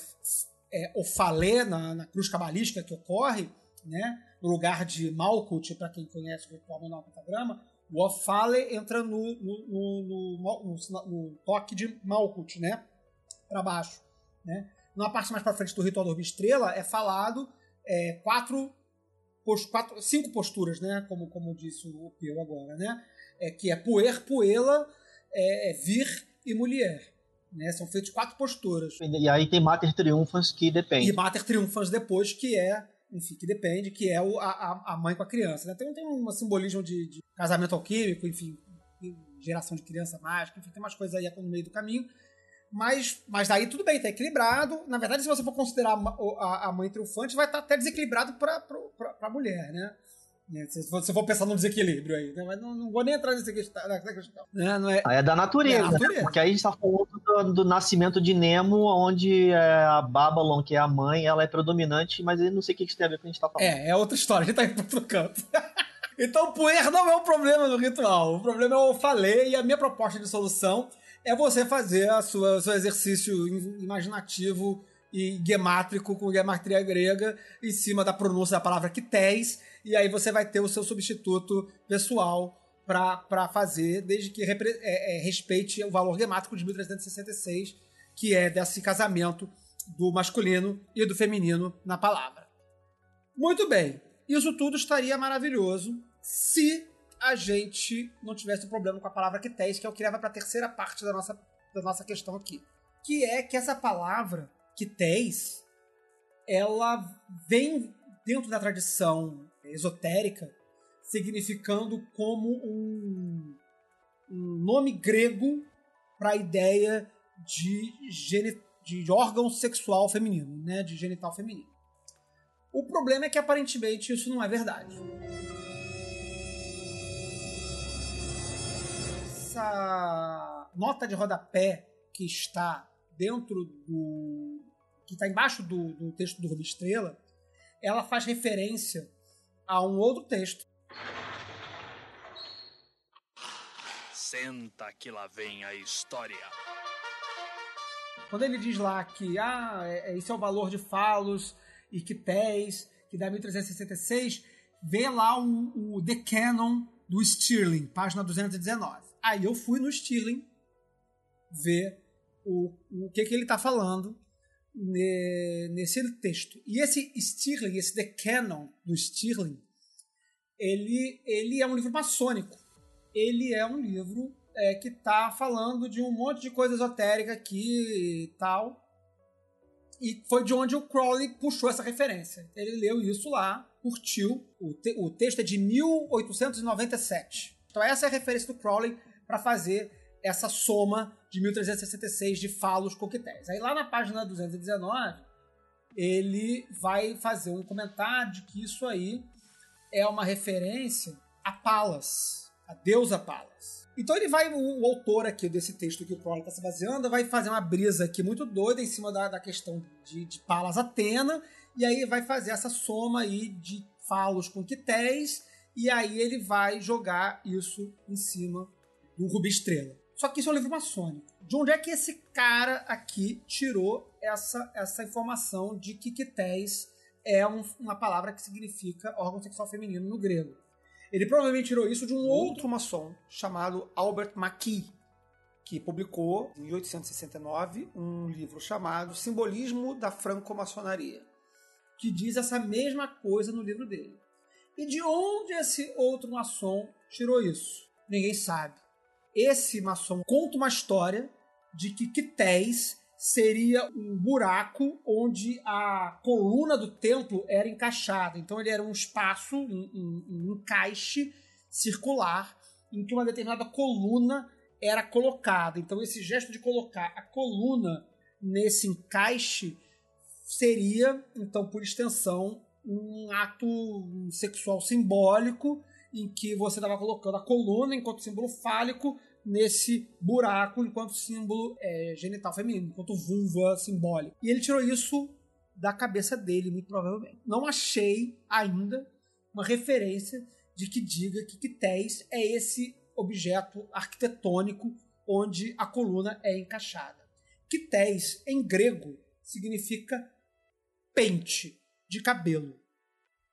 é, Ofalé na, na cruz cabalística que ocorre, né, no lugar de Malkut, para quem conhece o Ritual Menor do Pentagrama, o Ofale entra no, no, no, no, toque de Malkut, né, para baixo. Né. Na parte mais para frente do Ritual do Rubi Estrela é falado é, quatro post, quatro, cinco posturas, né? Como, como disse o Peu agora, né? É, que é puer, puela, é, é vir e mulher. Né? São feitas quatro posturas. E aí tem Mater Triunfans que depende. E Mater Triunfans depois, que é, enfim, que depende, que é o, a, a mãe com a criança. Né? Tem, tem um simbolismo de, de casamento alquímico, enfim, geração de criança mágica, enfim, tem umas coisas aí no meio do caminho. Mas, mas daí tudo bem, tá equilibrado. Na verdade, se você for considerar a, a, a mãe triunfante, vai estar tá até desequilibrado pra, pra, pra mulher, né? É, se você for pensar num desequilíbrio aí, né? mas não, não, vou nem entrar nessa questão. Né? Não é... Aí é da natureza, é natureza. Né? porque aí a gente tá falando do, do, nascimento de Nemo, onde é, a Babylon, que é a mãe, ela é predominante, mas eu não sei o que isso tem a ver com o que a gente tá falando. É, é outra história, a gente tá indo pro outro canto. então, poer não é o problema do ritual, o problema é eu falei e a minha proposta de solução é você fazer a sua, seu exercício imaginativo e gemátrico com gematria grega em cima da pronúncia da palavra quités e aí você vai ter o seu substituto pessoal para fazer, desde que é, é, respeite o valor gemático de 1366, que é desse casamento do masculino e do feminino na palavra. Muito bem, isso tudo estaria maravilhoso se a gente não tivesse um problema com a palavra quités, que é o que leva para a terceira parte da nossa, da nossa questão aqui. Que é que essa palavra quités, ela vem dentro da tradição esotérica, significando como um, um nome grego para a ideia de, de órgão sexual feminino, né, de genital feminino. O problema é que aparentemente isso não é verdade. Essa nota de rodapé que está dentro do. que está embaixo do, do texto do Rubi Estrela, ela faz referência a um outro texto. Senta que lá vem a história. Quando ele diz lá que ah, é, é esse é o valor de falos e quitéis, que dá 1366, vê lá o, o The Canon do Stirling, página 219. Aí eu fui no Stirling ver o, o que, que ele está falando nesse texto. E esse Stirling, esse The Canon do Stirling, ele, ele é um livro maçônico. Ele é um livro é, que está falando de um monte de coisa esotérica aqui e tal. E foi de onde o Crowley puxou essa referência. Ele leu isso lá, curtiu. O, te, o texto é de 1897. Então essa é a referência do Crowley para fazer essa soma de 1366 de falos coquetéis. Aí lá na página 219, ele vai fazer um comentário de que isso aí é uma referência a Palas, a deusa Palas. Então ele vai, o, autor aqui desse texto que o Crowley está se baseando, vai fazer uma brisa aqui muito doida em cima da, da questão de, de Palas Atena, e aí vai fazer essa soma aí de falos com quitéis, e aí ele vai jogar isso em cima do Rubi Estrela. Só que isso é um livro maçônico. De onde é que esse cara aqui tirou essa, essa informação de que quités é um, uma palavra que significa órgão sexual feminino no grego? Ele provavelmente tirou isso de um outro maçom chamado Albert McKee, que publicou em 1869 um livro chamado Simbolismo da Franco-Maçonaria, que diz essa mesma coisa no livro dele. E de onde esse outro maçom tirou isso? Ninguém sabe esse maçom conta uma história de que Quités seria um buraco onde a coluna do templo era encaixada. Então ele era um espaço, um, um, um encaixe circular em que uma determinada coluna era colocada. Então esse gesto de colocar a coluna nesse encaixe seria, então por extensão, um ato sexual simbólico em que você estava colocando a coluna enquanto símbolo fálico nesse buraco enquanto símbolo é, genital feminino, enquanto vulva simbólica. E ele tirou isso da cabeça dele, muito provavelmente. Não achei ainda uma referência de que diga que quités é esse objeto arquitetônico onde a coluna é encaixada. Quités, em grego, significa pente de cabelo,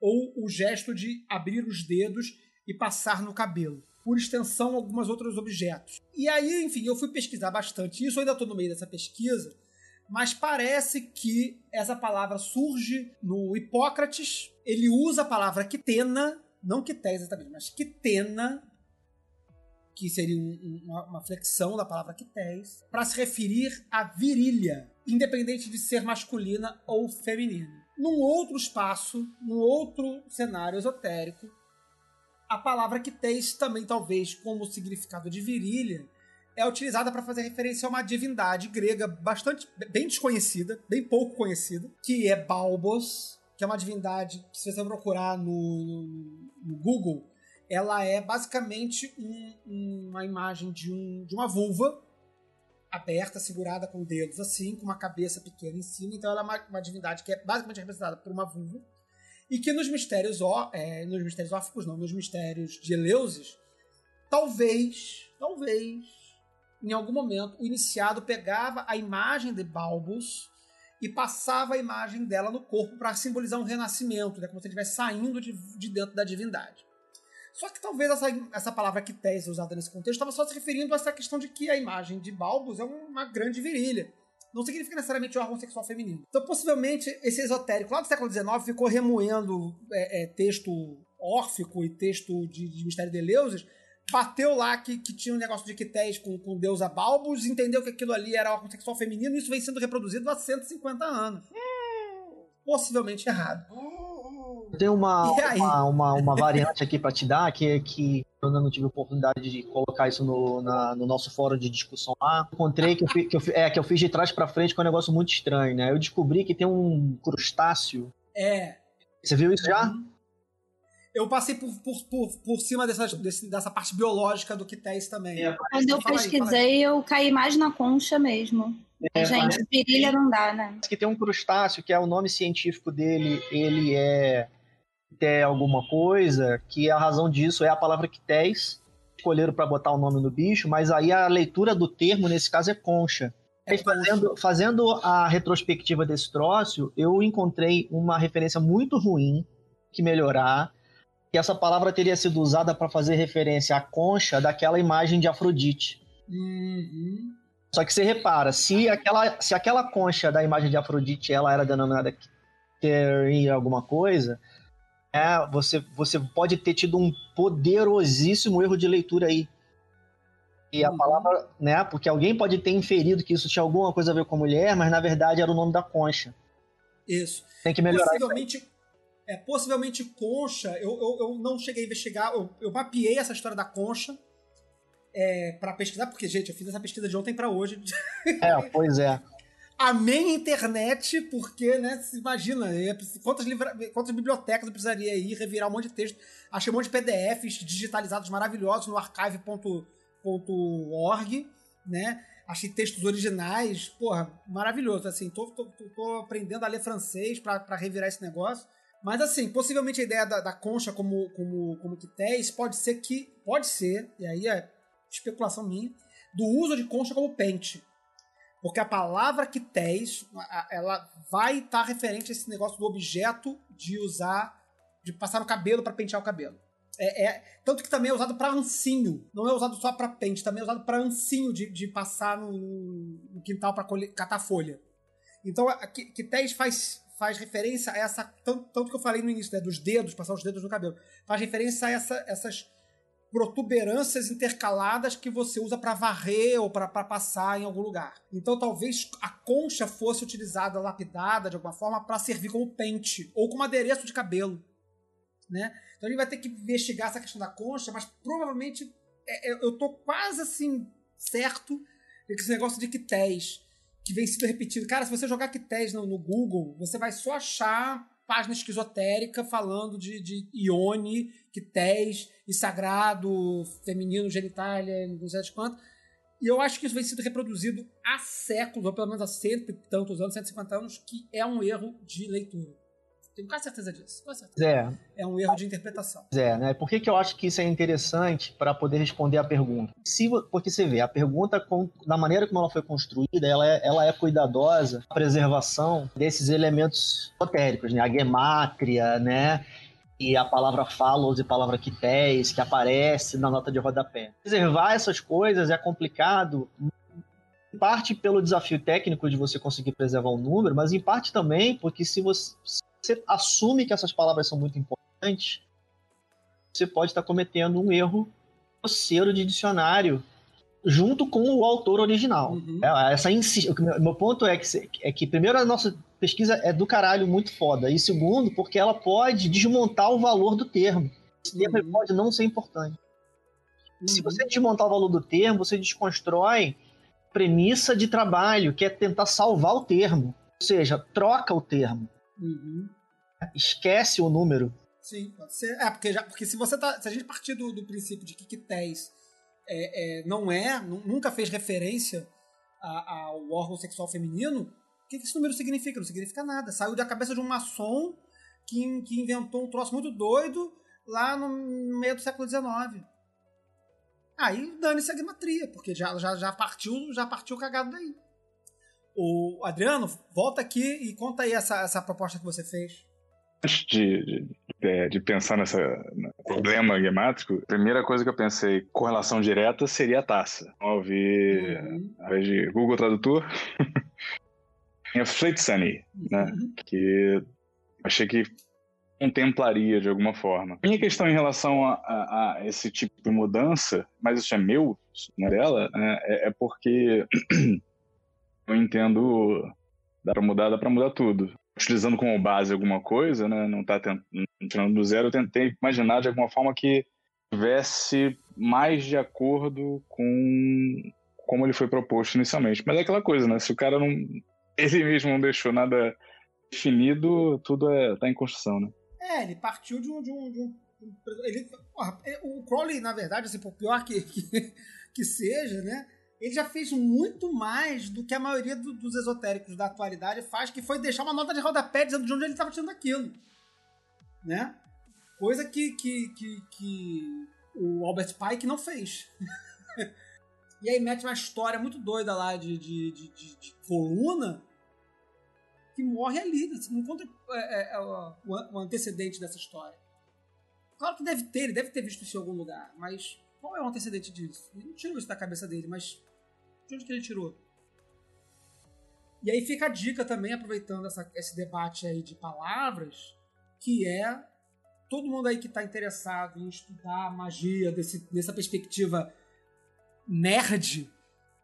ou o gesto de abrir os dedos e passar no cabelo. Por extensão, alguns outros objetos. E aí, enfim, eu fui pesquisar bastante isso, ainda estou no meio dessa pesquisa, mas parece que essa palavra surge no Hipócrates. Ele usa a palavra quitena, não quités exatamente, mas quitena, que seria um, uma, uma, flexão da palavra quités, para se referir à virilha, independente de ser masculina ou feminina. Num outro espaço, num outro cenário esotérico, a palavra quités também, talvez, como significado de virilha, é utilizada para fazer referência a uma divindade grega bastante bem desconhecida, bem pouco conhecida, que é Balbos, que é uma divindade que se você procurar no, no Google, ela é basicamente um, uma imagem de, um, de uma vulva aberta, segurada com dedos assim, com uma cabeça pequena em cima. Então ela é uma, uma divindade que é basicamente representada por uma vulva e que nos mistérios ó, é, nos mistérios órficos não, nos mistérios de Eleusis, talvez, talvez, em algum momento, o iniciado pegava a imagem de Balbus e passava a imagem dela no corpo para simbolizar um renascimento, né, como se ele estivesse saindo de, de dentro da divindade. Só que talvez essa, essa palavra quités usada nesse contexto estava só se referindo a essa questão de que a imagem de Balbus é uma grande virilha. Não significa necessariamente órgão sexual feminino. Então, possivelmente, esse esotérico lá do século XIX ficou remoendo é, é, texto órfico e texto de, de Mistério de Eleusis, bateu lá que, que tinha um negócio de quités com, com deusa Balbus, entendeu que aquilo ali era órgão sexual feminino, e isso vem sendo reproduzido há 150 anos. Possivelmente errado. Tem uma, uma, uma, uma, variante aqui para te dar, que, que eu ainda não tive oportunidade de colocar isso no, na, no nosso fórum de discussão lá. Encontrei que eu, que eu, é, que eu fiz de trás para frente, que é um negócio muito estranho, né? Eu descobri que tem um crustáceo. É. Você viu isso já? Eu passei por, por, por, por cima dessa, dessa parte biológica do quités também. É, Quando eu pesquisei, aí, eu caí mais na concha mesmo. É, Gente, virilha não dá, né? Que tem um crustáceo, que é o nome científico dele, ele é ter alguma coisa, que a razão disso é a palavra quités, escolheram para botar o nome no bicho, mas aí a leitura do termo, nesse caso, é concha. É fazendo, fazendo a retrospectiva desse troço, eu encontrei uma referência muito ruim que melhorar, que essa palavra teria sido usada para fazer referência à concha daquela imagem de Afrodite. Uhum. Só que você repara, se aquela, se aquela concha da imagem de Afrodite ela era denominada ter alguma coisa, é, você, você pode ter tido um poderosíssimo erro de leitura aí. E a uhum. palavra, né? Porque alguém pode ter inferido que isso tinha alguma coisa a ver com mulher, mas na verdade era o nome da concha. Isso. Tem que melhorar. Possivelmente, é, possivelmente concha, eu, eu, eu, não cheguei a investigar, eu, eu mapeei essa história da concha é, para pesquisar, porque, gente, eu fiz essa pesquisa de ontem para hoje. É, pois é. Amei a internet, porque, né, se imagina, quantas, livra... quantas bibliotecas eu precisaria ir, revirar um monte de texto. Achei um monte de PDFs digitalizados maravilhosos no archive.org, né? Achei textos originais, porra, maravilhoso. Assim, tô, tô, tô aprendendo a ler francês para revirar esse negócio. Mas assim, possivelmente a ideia da, da concha como, como, como quités pode ser que. Pode ser, e aí é especulação minha, do uso de concha como pente. Porque a palavra quités, ela vai estar tá referente a esse negócio do objeto de usar, de passar no cabelo para pentear o cabelo. É, é, tanto que também é usado para ancinho. Não é usado só para pente, também é usado para ancinho de, de passar no, no quintal para catar folha. Então, quités faz, faz referência a essa. Tanto, tanto que eu falei no início, né, dos dedos, passar os dedos no cabelo. Faz referência a essa, essas protuberâncias intercaladas que você usa para varrer ou para passar em algum lugar. Então talvez a concha fosse utilizada, lapidada de alguma forma, para servir como pente ou como adereço de cabelo. Né? Então a gente vai ter que investigar essa questão da concha, mas provavelmente é, é, eu tô quase assim certo de que esse negócio de quités que vem sendo repetido. Cara, se você jogar quités no, no Google, você vai só achar página esquizotérica falando de, de Ione, quités e sagrado, feminino, genitália, não sei de quanto. E eu acho que isso vem sendo reproduzido há séculos, ou pelo menos há cento e tantos anos, 150 anos, que é um erro de leitura. Tenho quase certeza disso. Quase certeza. É. é um erro de interpretação. É, né? Por que, que eu acho que isso é interessante para poder responder a pergunta? Se, porque você vê, a pergunta, da maneira como ela foi construída, ela é, ela é cuidadosa a preservação desses elementos esotéricos, né? A gemátria, né? E a palavra falos e a palavra quités, que aparece na nota de rodapé. Preservar essas coisas é complicado, em parte pelo desafio técnico de você conseguir preservar o um número, mas em parte também porque se você, você assume que essas palavras são muito importantes, você pode estar cometendo um erro grosseiro de dicionário junto com o autor original. Uhum. É, essa insi... Meu ponto é que, é que, primeiro, a nossa pesquisa é do caralho muito foda, e segundo, porque ela pode desmontar o valor do termo. Esse termo uhum. pode não ser importante. Se você desmontar o valor do termo, você desconstrói premissa de trabalho, que é tentar salvar o termo. Ou seja, troca o termo. Uhum. Esquece o número. Sim, pode ser. É, porque, já, porque se você tá. Se a gente partir do, do princípio de que Quitéis é, é, não é, nu- nunca fez referência a- ao órgão sexual feminino, o que, que esse número significa? Não significa nada. Saiu da cabeça de um maçom que, que inventou um troço muito doido lá no, no meio do século XIX. Aí dane-se a gematria, porque já, já, já partiu já partiu cagado daí. O Adriano, volta aqui e conta aí essa, essa proposta que você fez. Antes de, de, de- de pensar nesse problema gemátrico, a primeira coisa que eu pensei, correlação direta, seria a taça. Ao ouvir, Uhum. ao invés de Google Tradutor, tinha Flitsani, né? Uhum. que achei que contemplaria de alguma forma. Minha questão em relação a, a- a esse tipo de mudança, mas isso é meu, não é dela, né, é, é porque eu entendo dá pra mudar, dá pra mudar tudo. Utilizando como base alguma coisa, né, não tá tirando do zero, eu tentei imaginar de alguma forma que tivesse mais de acordo com como ele foi proposto inicialmente. Mas é aquela coisa, né, se o cara não ele mesmo não deixou nada definido, tudo é, tá em construção, né? É, ele partiu de um. De um, de um- de um- ele, porra, é, o Crowley, na verdade, assim, por pior que, que, que seja, né? Ele já fez muito mais do que a maioria do- dos esotéricos da atualidade faz, que foi deixar uma nota de rodapé dizendo de onde ele estava tirando aquilo. Né? Coisa que, que, que, que o Albert Pike não fez. e aí mete uma história muito doida lá de, de, de, de- de coluna que morre ali. né? Não encontra é, é, o, o antecedente dessa história. Claro que deve ter, ele deve ter visto isso em algum lugar, mas qual é o antecedente disso? Não tirou isso da cabeça dele, mas de onde que ele tirou? E aí fica a dica também, aproveitando essa- esse debate aí de palavras, que é todo mundo aí que está interessado em estudar magia desse, dessa perspectiva nerd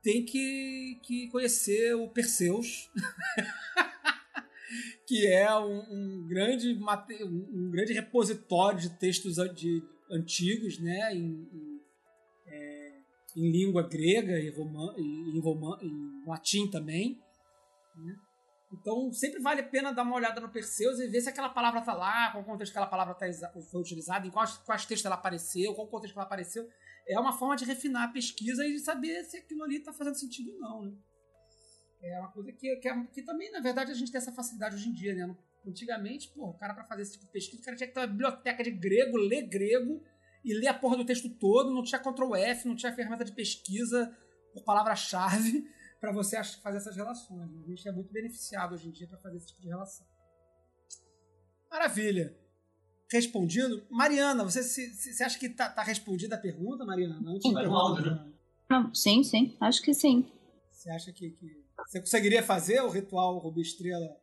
tem que, que conhecer o Perseus, que é um, um grande, um grande repositório de textos de, antigos, né, em, em, em língua grega e, roman, e em, roman, em latim também. né. Então sempre vale a pena dar uma olhada no Perseus e ver se aquela palavra está lá, qual contexto aquela palavra tá, foi utilizada, em quais, quais textos ela apareceu, qual contexto ela apareceu. É uma forma de refinar a pesquisa e de saber se aquilo ali está fazendo sentido ou não. Né? É uma coisa que, que, é- que também, na verdade, a gente tem essa facilidade hoje em dia, né? Antigamente, pô, o cara para fazer esse tipo de pesquisa, o cara tinha que ter uma biblioteca de grego, ler grego e ler a porra do texto todo, não tinha Ctrl F, não tinha ferramenta de pesquisa por palavra-chave para você fazer essas relações. A gente é muito beneficiado hoje em dia para fazer esse tipo de relação. Maravilha. Respondido. Mariana, você, se, se- você acha que tá, tá respondida a pergunta, Mariana? Antes Sim. da pergunta, Adriano? Não, sim, sim, acho que sim. Você acha que, que você conseguiria fazer o ritual Rubi Estrela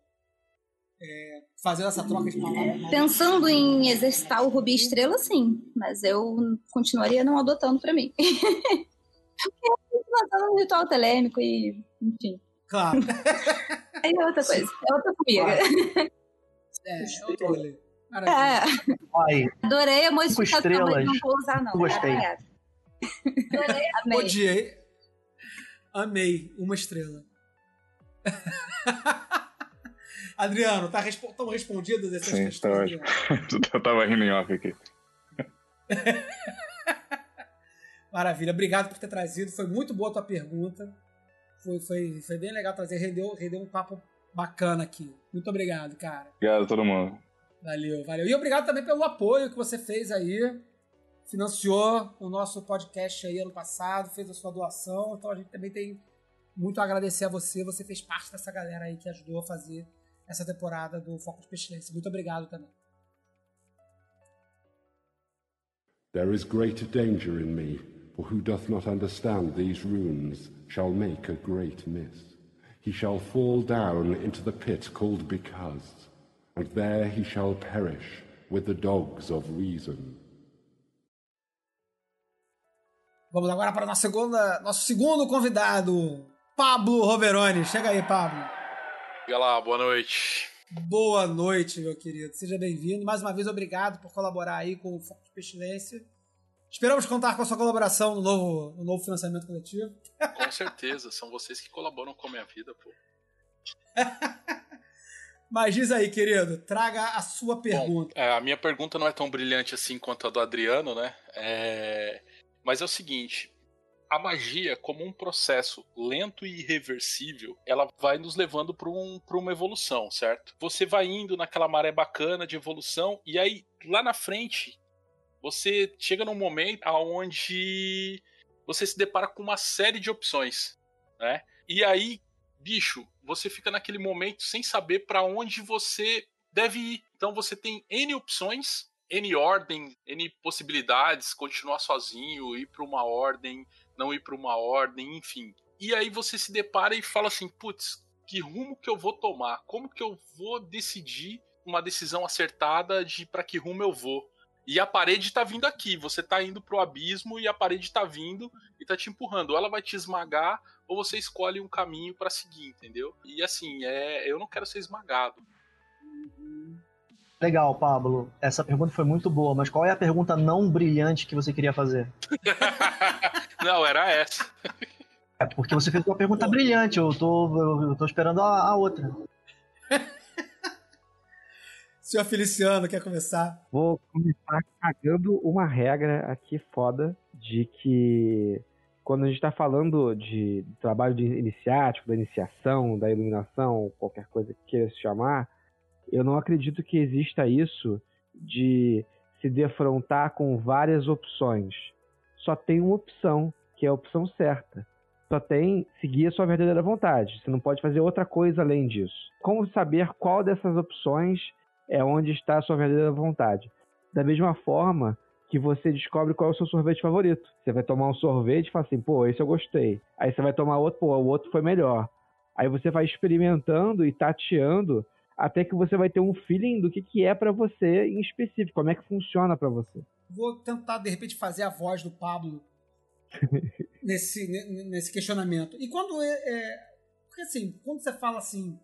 é, fazendo essa troca de palavras? Pensando em exercitar o Rubi Estrela, sim, mas eu continuaria não adotando pra mim. Adotando um ritual telêmico e, enfim. Claro. Aí é outra coisa, é outra comiga. É, é. Maravilha. É, Ai, adorei a modificação, mas estrelas. não vou usar, não. Gostei. Adorei, amei. Odiei. Amei. Uma estrela. Adriano, tá respo estão respondidas essas Sim, questões? tá ótimo. Adriano? Eu tava rindo em off aqui. Maravilha. Obrigado por ter trazido. Foi muito boa a tua pergunta. Foi, foi, foi bem legal trazer. Rendeu, rendeu um papo bacana aqui. Muito obrigado, cara. Obrigado a todo mundo. Valeu, valeu. E obrigado também pelo apoio que você fez aí. Financiou o nosso podcast aí ano passado, fez a sua doação. Então a gente também tem muito a agradecer a você. Você fez parte dessa galera aí que ajudou a fazer essa temporada do Foco de Pestilência. Muito obrigado também. There is greater danger in me, for who doth not understand these runes shall make a great miss. He shall fall down into the pit called Because, and there he shall perish with the dogs of reason. Vamos agora para o nosso, segunda, nosso segundo convidado, Pablo Roveroni. Chega aí, Pablo. Diga lá, boa noite. Boa noite, meu querido. Seja bem-vindo. Mais uma vez, obrigado por colaborar aí com o Foco de Pestilência. Esperamos contar com a sua colaboração no novo, no novo financiamento coletivo. Com certeza, são vocês que colaboram com a minha vida, pô. Mas diz aí, querido, traga a sua pergunta. Bom, é, a minha pergunta não é tão brilhante assim quanto a do Adriano, né? É... Mas é o seguinte: a magia, como um processo lento e irreversível, ela vai nos levando para um, uma evolução, certo? Você vai indo naquela maré bacana de evolução, e aí, lá na frente, você chega num momento onde você se depara com uma série de opções, né? E aí, bicho, você fica naquele momento sem saber para onde você deve ir. Então você tem N opções, N ordem, N possibilidades, continuar sozinho, ir para uma ordem, não ir para uma ordem, enfim. E aí você se depara e fala assim, putz, que rumo que eu vou tomar? Como que eu vou decidir uma decisão acertada de para que rumo eu vou? E a parede tá vindo aqui, você tá indo pro abismo e a parede tá vindo e tá te empurrando. Ou ela vai te esmagar, ou você escolhe um caminho para seguir, entendeu? E assim, é, eu não quero ser esmagado. Legal, Pablo. Essa pergunta foi muito boa, mas qual é a pergunta não brilhante que você queria fazer? não, era essa. É porque você fez uma pergunta brilhante, eu tô, eu tô esperando a, a outra. Senhor Feliciano, quer começar? Vou começar cagando uma regra aqui foda de que quando a gente está falando de, de trabalho de iniciático, da iniciação, da iluminação, qualquer coisa que queira se chamar, eu não acredito que exista isso de se defrontar com várias opções. Só tem uma opção, que é a opção certa. Só tem seguir a sua verdadeira vontade. Você não pode fazer outra coisa além disso. Como saber qual dessas opções é onde está a sua verdadeira vontade. Da mesma forma que você descobre qual é o seu sorvete favorito. Você vai tomar um sorvete e fala assim, pô, esse eu gostei. Aí você vai tomar outro, pô, o outro foi melhor. Aí você vai experimentando e tateando até que você vai ter um feeling do que, que é para você em específico, como é que funciona para você. Vou tentar, de repente, fazer a voz do Pablo nesse, nesse questionamento. E quando é, é, Porque assim, quando você fala assim,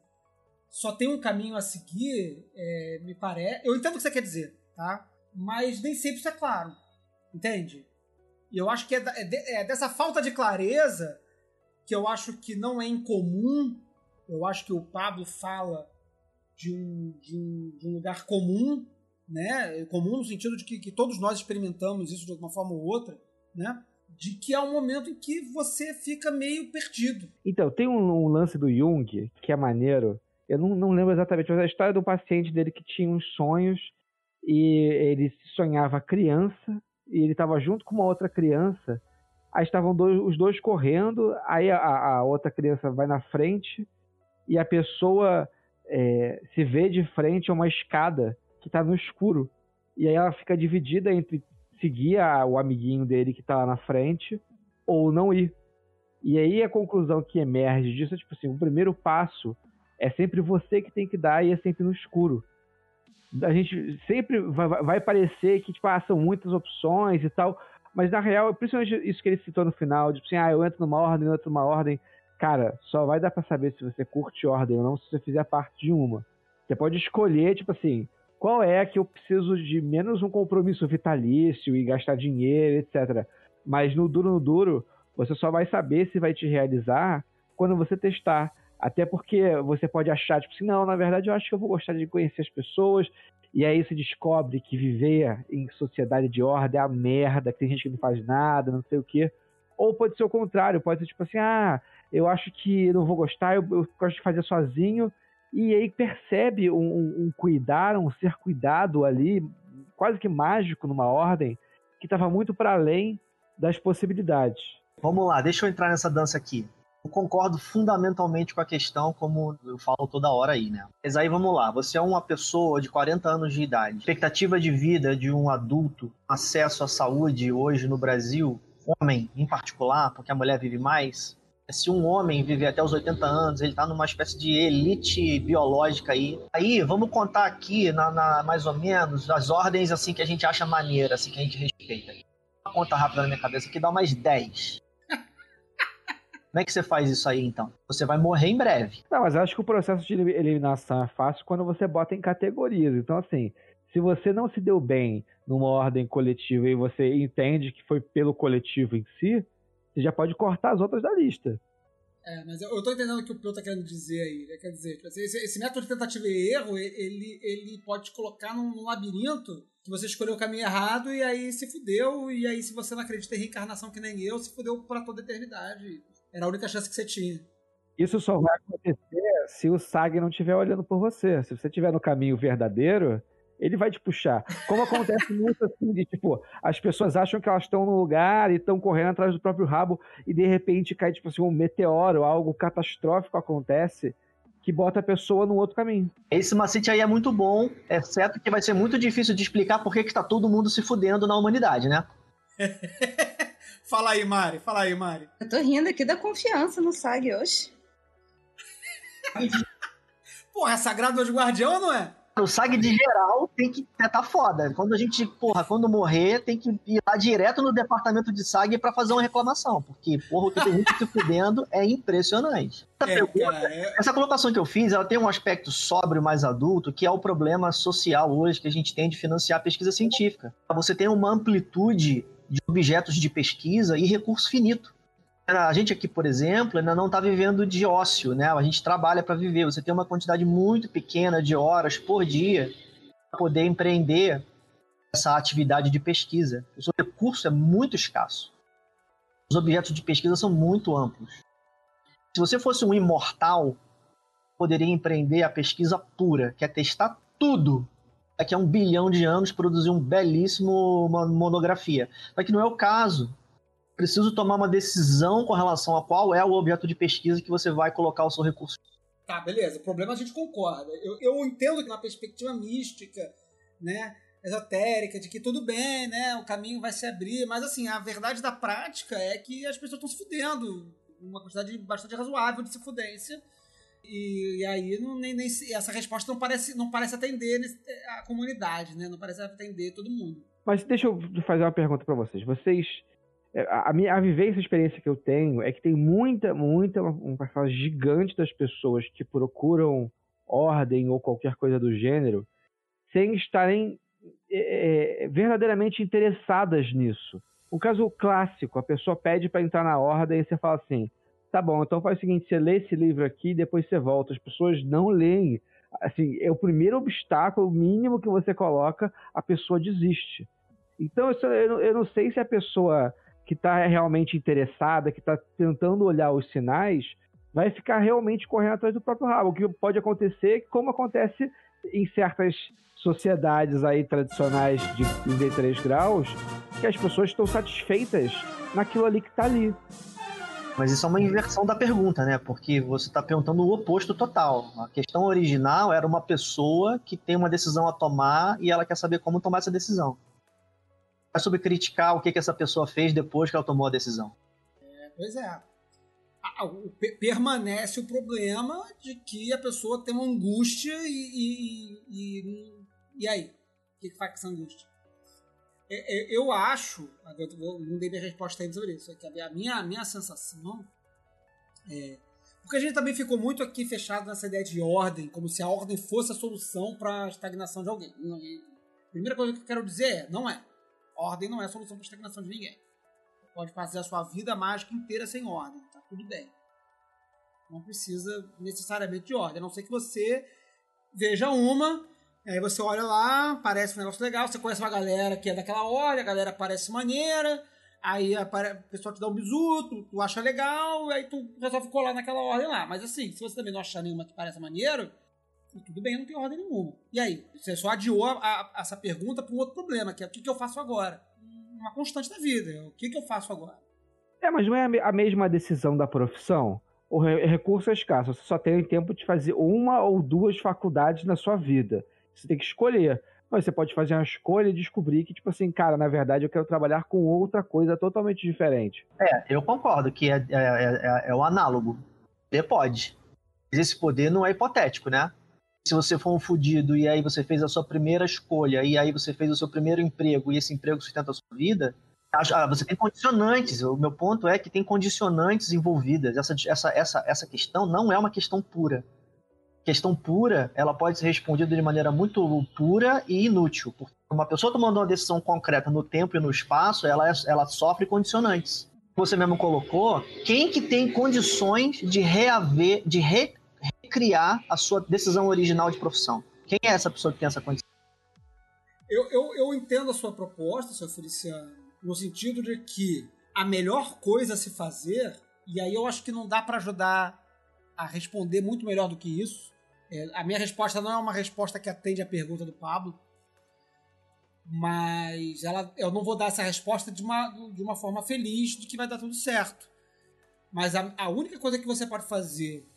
só tem um caminho a seguir, é, me parece. Eu entendo o que você quer dizer, tá? Mas nem sempre isso é claro, entende? E eu acho que é, é, é dessa falta de clareza que eu acho que não é incomum. Eu acho que o Pablo fala de um, de um, de um lugar comum, né? Comum no sentido de que, que todos nós experimentamos isso de alguma forma ou outra, né? de que é um momento em que você fica meio perdido. Então, tem um, um, lance do Jung que é maneiro, eu não, não lembro exatamente, mas a história do paciente dele que tinha uns sonhos e ele sonhava criança e ele estava junto com uma outra criança. Aí estavam dois, os dois correndo, aí a, a, outra criança vai na frente e a pessoa é, se vê de frente a uma escada que está no escuro. E aí ela fica dividida entre seguir a, o amiguinho dele que está lá na frente ou não ir. E aí a conclusão que emerge disso é tipo assim, o primeiro passo é sempre você que tem que dar e é sempre no escuro. A gente sempre vai, vai parecer que tipo, ah, são muitas opções e tal, mas na real, principalmente isso que ele citou no final, tipo assim, ah, eu entro numa ordem, eu entro numa ordem. Cara, só vai dar para saber se você curte ordem ou não se você fizer parte de uma. Você pode escolher, tipo assim, qual é que eu preciso de menos um compromisso vitalício e gastar dinheiro, etc. Mas no duro no duro, você só vai saber se vai te realizar quando você testar. Até porque você pode achar, tipo assim, não, na verdade eu acho que eu vou gostar de conhecer as pessoas. E aí você descobre que viver em sociedade de ordem é a merda, que tem gente que não faz nada, não sei o quê. Ou pode ser o contrário, pode ser tipo assim, ah, eu acho que não vou gostar, eu, eu gosto de fazer sozinho. E aí percebe um, um cuidar, um ser cuidado ali, quase que mágico numa ordem, que estava muito para além das possibilidades. Vamos lá, deixa eu entrar nessa dança aqui. Eu concordo fundamentalmente com a questão, como eu falo toda hora aí, né? Mas aí vamos lá, você é uma pessoa de 40 anos de idade, expectativa de vida de um adulto, acesso à saúde hoje no Brasil, homem em particular, porque a mulher vive mais. Se um homem viver até os 80 anos, ele tá numa espécie de elite biológica aí. Aí, vamos contar aqui, na, na mais ou menos, as ordens assim que a gente acha maneira, assim, que a gente respeita. Uma conta rápida na minha cabeça que dá mais 10. Como é que você faz isso aí, então? Você vai morrer em breve. Não, mas eu acho que o processo de eliminação é fácil quando você bota em categorias. Então, assim, Se você não se deu bem numa ordem coletiva e você entende que foi pelo coletivo em si, você já pode cortar as outras da lista. É, mas eu, eu tô entendendo o que o Pio tá querendo dizer aí. Né? Quer dizer, tipo esse, esse, método de tentativa e erro, ele, ele pode te colocar num, num, labirinto que você escolheu o caminho errado e aí se fudeu, e aí se você não acredita em reencarnação que nem eu, se fudeu pra toda a eternidade. Era a única chance que você tinha. Isso só vai acontecer se o SAG não estiver olhando por você. Se você estiver no caminho verdadeiro, ele vai te puxar. Como acontece muito assim, de tipo, as pessoas acham que elas estão no lugar e estão correndo atrás do próprio rabo e de repente cai, tipo assim, um meteoro, algo catastrófico acontece que bota a pessoa no outro caminho. Esse macete aí é muito bom, exceto que vai ser muito difícil de explicar por que está todo mundo se fudendo na humanidade, né? fala aí, Mari, fala aí, Mari. Eu tô rindo aqui da confiança no SAG hoje. Porra, é sagrado de guardião, não é? O SAG de geral tem que tá foda. Quando a gente, porra, quando morrer, tem que ir lá direto no departamento de SAG para fazer uma reclamação. Porque, porra, o que tem gente se fudendo é impressionante. Essa, é, pergunta, cara, é... essa colocação que eu fiz, ela tem um aspecto sóbrio mais adulto, que é o problema social hoje que a gente tem de financiar a pesquisa científica. Você tem uma amplitude de objetos de pesquisa e recurso finito. A gente aqui, por exemplo, ainda não está vivendo de ócio, né? A gente trabalha para viver. Você tem uma quantidade muito pequena de horas por dia para poder empreender essa atividade de pesquisa. O seu recurso é muito escasso. Os objetos de pesquisa são muito amplos. Se você fosse um imortal, poderia empreender a pesquisa pura, que é testar tudo. Daqui a um bilhão de anos, produzir um belíssimo monografia. Mas que não é o caso preciso tomar uma decisão com relação a qual é o objeto de pesquisa que você vai colocar o seu recurso. Tá, beleza. O problema a gente concorda. Eu, eu entendo que na perspectiva mística, né, esotérica, de que tudo bem, né, o caminho vai se abrir, mas assim, a verdade da prática é que as pessoas estão se fudendo. Uma quantidade bastante razoável de se fudência. E, e, aí não, nem, nem, essa resposta não parece, não parece atender a comunidade, né? Não parece atender todo mundo. Mas deixa eu fazer uma pergunta para vocês. Vocês a, minha, a vivência, a experiência que eu tenho é que tem muita, muita, uma parcela gigante das pessoas que procuram ordem ou qualquer coisa do gênero sem estarem é, é verdadeiramente interessadas nisso. O caso clássico, a pessoa pede para entrar na ordem e você fala assim: tá bom, então faz o seguinte, você lê esse livro aqui e depois você volta. As pessoas não leem. Assim, é o primeiro obstáculo, mínimo que você coloca, a pessoa desiste. Então, eu, eu não sei se a pessoa que está realmente interessada, que está tentando olhar os sinais, vai ficar realmente correndo atrás do próprio rabo. O que pode acontecer, como acontece em certas sociedades aí tradicionais de 33 graus, que as pessoas estão satisfeitas naquilo ali que está ali. Mas isso é uma inversão da pergunta, né? Porque você está perguntando o oposto total. A questão original era uma pessoa que tem uma decisão a tomar e ela quer saber como tomar essa decisão sobre criticar o que, que essa pessoa fez depois que ela tomou a decisão. É, pois é. Permanece o problema de que a pessoa tem uma angústia e. E, e, e aí? O que, que faz com essa angústia? É, é, eu acho. Não dei minha resposta ainda sobre isso. É a minha, a minha sensação é. Porque a gente também ficou muito aqui fechado nessa ideia de ordem, como se a ordem fosse a solução para a estagnação de alguém. Primeira coisa que eu quero dizer é: não é. Ordem não é solução para a estagnação de ninguém. Pode fazer a sua vida mágica inteira sem ordem, tá tudo bem. Não precisa necessariamente de ordem, a não ser que você veja uma, aí você olha lá, parece um negócio legal, você conhece uma galera que é daquela ordem, a galera parece maneira, aí a pessoa te dá um bisu, tu, tu acha legal, aí tu resolve colar naquela ordem lá. Mas assim, se você também não achar nenhuma que pareça maneiro, tudo bem, não tem ordem nenhuma. E aí? Você só adiou a, a, essa pergunta para um outro problema, que é o que, que eu faço agora? Uma constante da vida. O que, que eu faço agora? É, mas não é a mesma decisão da profissão? O recurso é escasso. Você só tem tempo de fazer uma ou duas faculdades na sua vida. Você tem que escolher. Mas você pode fazer uma escolha e descobrir que, tipo assim, cara, na verdade eu quero trabalhar com outra coisa totalmente diferente. É, eu concordo que é, é, é, é o análogo. Você pode. Mas esse poder não é hipotético, né? Se você for um fudido e aí você fez a sua primeira escolha e aí você fez o seu primeiro emprego e esse emprego sustenta a sua vida, ah, você tem condicionantes. O meu ponto é que tem condicionantes envolvidas. Essa, essa, essa, essa questão não é uma questão pura. questão pura, ela pode ser respondida de maneira muito pura e inútil. Porque uma pessoa tomando uma decisão concreta no tempo e no espaço, ela, é, ela sofre condicionantes. Você mesmo colocou, quem que tem condições de reaver, de re, recriar a sua decisão original de profissão? Quem é essa pessoa que tem essa condição? Eu, eu, eu entendo a sua proposta, seu Feliciano, no sentido de que a melhor coisa a se fazer, e aí eu acho que não dá para ajudar a responder muito melhor do que isso. É, a minha resposta não é uma resposta que atende à pergunta do Pablo, mas ela, eu não vou dar essa resposta de uma, de uma forma feliz de que vai dar tudo certo. Mas a, a única coisa que você pode fazer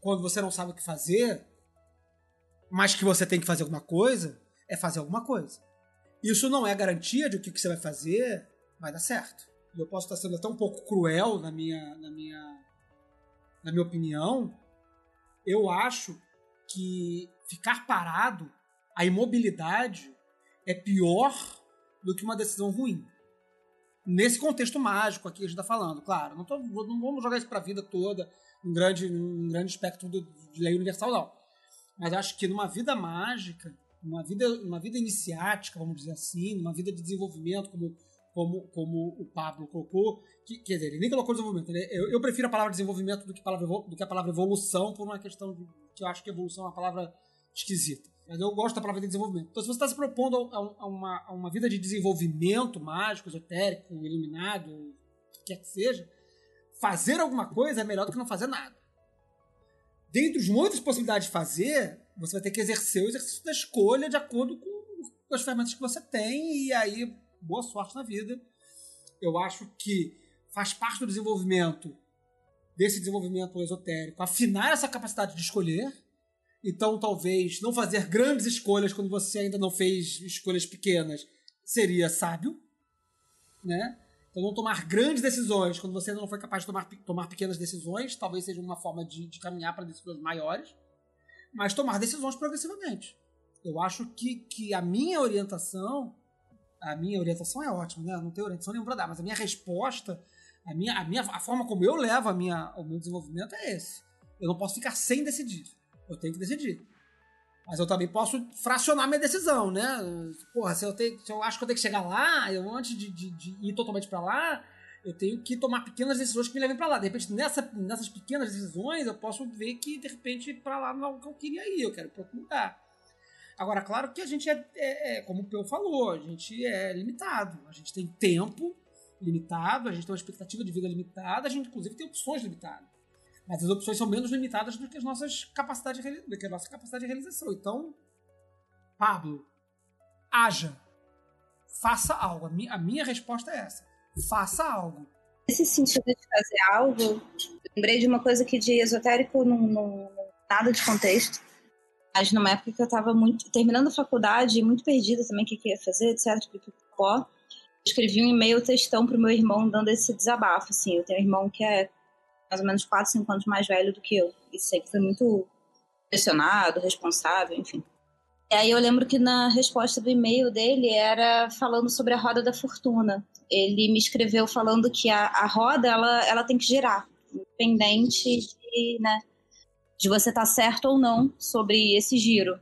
quando você não sabe o que fazer, mas que você tem que fazer alguma coisa, é fazer alguma coisa. Isso não é garantia de que o que você vai fazer vai dar certo. Eu posso estar sendo até um pouco cruel na minha, na minha, na minha opinião. Eu acho que ficar parado, a imobilidade, é pior do que uma decisão ruim. Nesse contexto mágico aqui que a gente está falando, claro. Não, tô, não vamos jogar isso para a vida toda, um grande, um grande espectro de, de lei universal, não. Mas acho que numa vida mágica, uma vida, uma vida iniciática, vamos dizer assim, uma vida de desenvolvimento, como, como, como o Pablo colocou, que, quer dizer, ele nem colocou desenvolvimento. Né? Eu, eu, prefiro a palavra desenvolvimento do que, palavra, do que a palavra evolução, por uma questão de, que eu acho que evolução é uma palavra esquisita. Mas eu gosto da palavra de desenvolvimento. Então, se você está se propondo a, a, uma, a uma vida de desenvolvimento mágico, esotérico, iluminado, o que quer que seja, fazer alguma coisa é melhor do que não fazer nada. Dentre as muitas possibilidades de fazer, você vai ter que exercer o exercício da escolha de acordo com as ferramentas que você tem, e aí, boa sorte na vida. Eu acho que faz parte do desenvolvimento, desse desenvolvimento esotérico, afinar essa capacidade de escolher então, talvez não fazer grandes escolhas quando você ainda não fez escolhas pequenas seria sábio, né? Então, não tomar grandes decisões quando você não foi capaz de tomar, tomar pequenas decisões, talvez seja uma forma de, de caminhar para decisões maiores, mas tomar decisões progressivamente. Eu acho que, que a minha orientação, a minha orientação é ótima, né? Não tenho orientação nenhuma para dar, mas a minha resposta, a minha, a minha, a forma como eu levo a minha, o meu desenvolvimento é esse. Eu não posso ficar sem decidir. Eu tenho que decidir. Mas eu também posso fracionar minha decisão, né? Porra, se eu, tenho, se eu acho que eu tenho que chegar lá, eu antes de, de, de ir totalmente para lá, eu tenho que tomar pequenas decisões que me levem para lá. De repente, nessa, nessas pequenas decisões, eu posso ver que, de repente, para lá não é o que eu queria ir, eu quero lugar. Agora, claro que a gente é, é, é, como o Peu falou, a gente é limitado. A gente tem tempo limitado, a gente tem uma expectativa de vida limitada, a gente, inclusive, tem opções limitadas. Mas as opções são menos limitadas do que as nossas capacidades de, do que a nossa capacidade de realização. Então, Pablo, haja. Faça algo. A minha, a minha resposta é essa. Faça algo. Nesse sentido de fazer algo, lembrei de uma coisa que de esotérico não, não nada de contexto. Mas numa época que eu estava muito terminando a faculdade, muito perdida também, o que, que ia fazer, etc. Tipo, pó. Escrevi um e-mail textão pro meu irmão dando esse desabafo. Assim, eu tenho um irmão que é mais ou menos 4, 5 anos mais velho do que eu. E sempre foi muito pressionado, responsável, enfim. E aí eu lembro que na resposta do e-mail dele era falando sobre a roda da fortuna. Ele me escreveu falando que a, a roda ela, ela tem que girar, independente de, né, de você estar tá certo ou não sobre esse giro.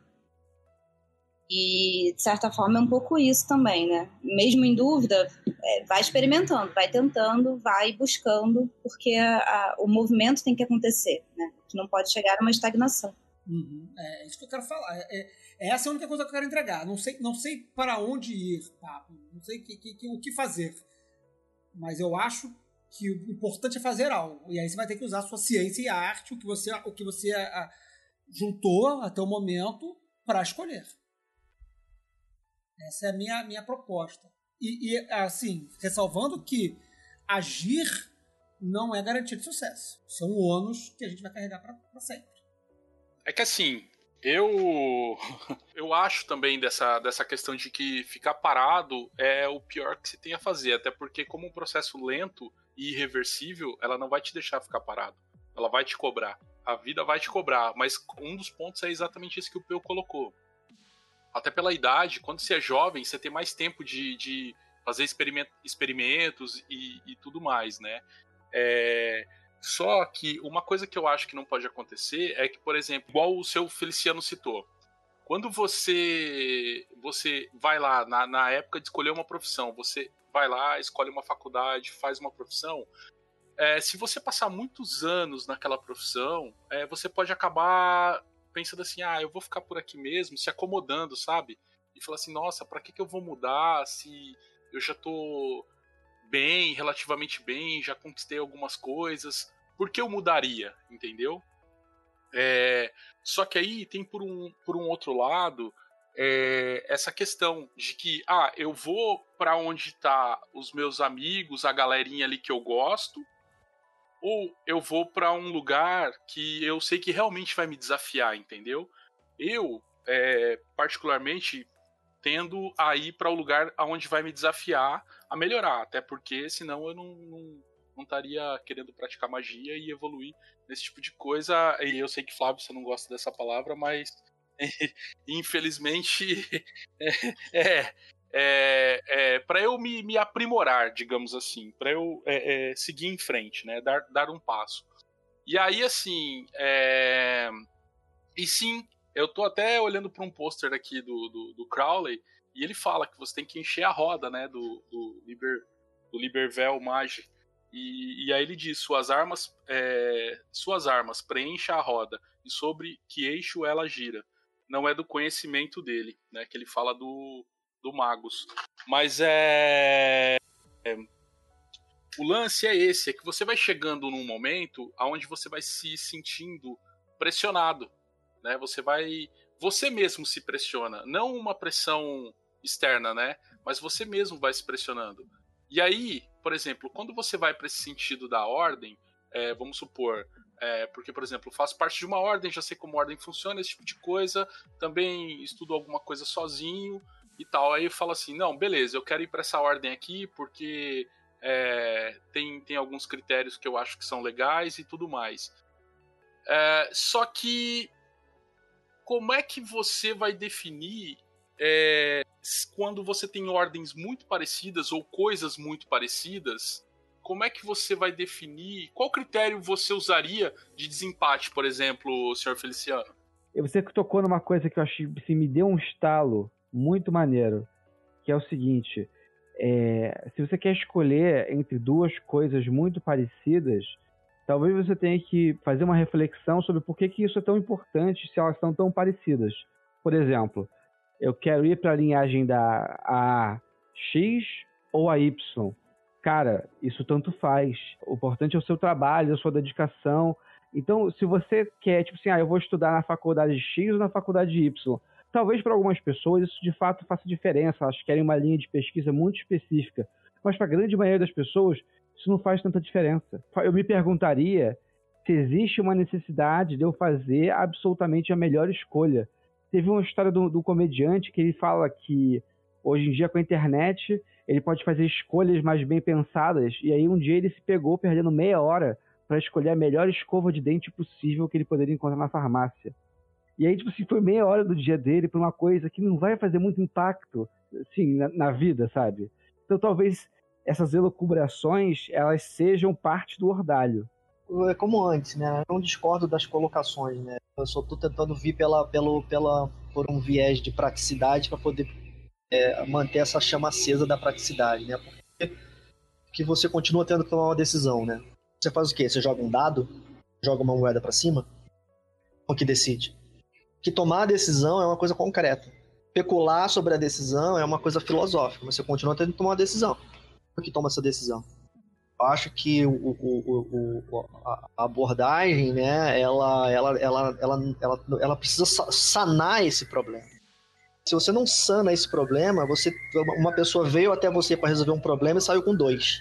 E, de certa forma, é um pouco isso também, né? Mesmo em dúvida, é, vai experimentando, vai tentando, vai buscando, porque a, a, o movimento tem que acontecer, né? Que não pode chegar a uma estagnação. Uhum. É, é isso que eu quero falar. É, é, essa é a única coisa que eu quero entregar. Não sei, não sei para onde ir, não sei que, que, que, o que fazer. Mas eu acho que o importante é fazer algo. E aí você vai ter que usar a sua ciência e a arte, o que você, o que você a, juntou até o momento para escolher. Essa é a minha, minha proposta. E, e, assim, ressalvando que agir não é garantia de sucesso. São ônus que a gente vai carregar para sempre. É que assim, eu eu acho também dessa, dessa questão de que ficar parado é o pior que se tem a fazer, até porque como um processo lento e irreversível, ela não vai te deixar ficar parado. Ela vai te cobrar. A vida vai te cobrar, mas um dos pontos é exatamente esse que o Peu colocou até pela idade, quando você é jovem, você tem mais tempo de, de fazer experiment, experimentos e, e, tudo mais, né? É, Só que uma coisa que eu acho que não pode acontecer é que, por exemplo, igual o seu Feliciano citou, quando você você vai lá na, na época de escolher uma profissão, você vai lá, escolhe uma faculdade, faz uma profissão, é, se você passar muitos anos naquela profissão, é, você pode acabar pensando assim, ah, eu vou ficar por aqui mesmo, se acomodando, sabe? E falar assim, nossa, para que, que eu vou mudar se eu já tô bem, relativamente bem, já conquistei algumas coisas, por que eu mudaria, entendeu? É, só que aí tem por um, por um outro lado é, essa questão de que, ah, eu vou para onde tá os meus amigos, a galerinha ali que eu gosto, ou eu vou para um lugar que eu sei que realmente vai me desafiar, entendeu? Eu, é, particularmente, tendo a ir para o lugar aonde vai me desafiar a melhorar, até porque senão eu não, não, não estaria querendo praticar magia e evoluir nesse tipo de coisa. E eu sei que, Flávio, você não gosta dessa palavra, mas infelizmente é, é, é, para eu me, me, aprimorar, digamos assim, para eu é, é, seguir em frente, né, dar, dar um passo. E aí, assim, é, e sim, eu tô até olhando para um pôster aqui do, do, do, Crowley e ele fala que você tem que encher a roda, né, do, do, Liber, do Libervel Mage. E, e aí ele diz: suas armas, é, suas armas preencha a roda e sobre que eixo ela gira. Não é do conhecimento dele, né? Que ele fala do, do Magus. Mas é, é o lance é esse, é que você vai chegando num momento aonde você vai se sentindo pressionado né? Você vai, você mesmo se pressiona, não uma pressão externa, né? Mas você mesmo vai se pressionando. E aí, por exemplo, quando você vai para esse sentido da ordem, é, vamos supor, é, porque, por exemplo, faço parte de uma ordem, já sei como a ordem funciona, esse tipo de coisa, também estudo alguma coisa sozinho e tal. Aí eu falo assim: não, beleza, eu quero ir para essa ordem aqui porque é, tem, tem alguns critérios que eu acho que são legais e tudo mais. É, só que como é que você vai definir é, quando você tem ordens muito parecidas ou coisas muito parecidas? Como é que você vai definir? Qual critério você usaria de desempate, por exemplo, senhor Feliciano? Você tocou numa coisa que eu achei assim, me deu um estalo muito maneiro, que é o seguinte: é, se você quer escolher entre duas coisas muito parecidas, talvez você tenha que fazer uma reflexão sobre por que, que isso é tão importante se elas são tão parecidas. Por exemplo, eu quero ir para a linhagem da a X ou a Y. Cara, isso tanto faz. O importante é o seu trabalho, a sua dedicação. Então, se você quer, tipo assim, ah, eu vou estudar na faculdade X ou na faculdade Y, talvez para algumas pessoas isso de fato faça diferença. Elas querem uma linha de pesquisa muito específica. Mas para a grande maioria das pessoas, isso não faz tanta diferença. Eu me perguntaria se existe uma necessidade de eu fazer absolutamente a melhor escolha. Teve uma história do, do comediante que ele fala que hoje em dia com a internet ele pode fazer escolhas mais bem pensadas e aí um dia ele se pegou perdendo meia hora para escolher a melhor escova de dente possível que ele poderia encontrar na farmácia. E aí, tipo assim, foi meia hora do dia dele para uma coisa que não vai fazer muito impacto, assim, na, na vida, sabe? Então talvez essas elucubrações elas sejam parte do ordalho. É como antes, né? Eu não discordo das colocações, né? Eu só estou tentando vir pela, pelo, pela, por um viés de praticidade para poder é, manter essa chama acesa da praticidade, né? Porque que você continua tendo que tomar uma decisão, né? Você faz o quê? Você joga um dado, joga uma moeda para cima, o que decide? Que tomar a decisão é uma coisa concreta. Especular sobre a decisão é uma coisa filosófica, mas você continua tendo que tomar uma decisão que toma essa decisão. Eu acho que o, o, o, a abordagem, né, ela, ela, ela, ela, ela, ela precisa sanar esse problema. Se você não sana esse problema, você, uma pessoa veio até você para resolver um problema e saiu com dois.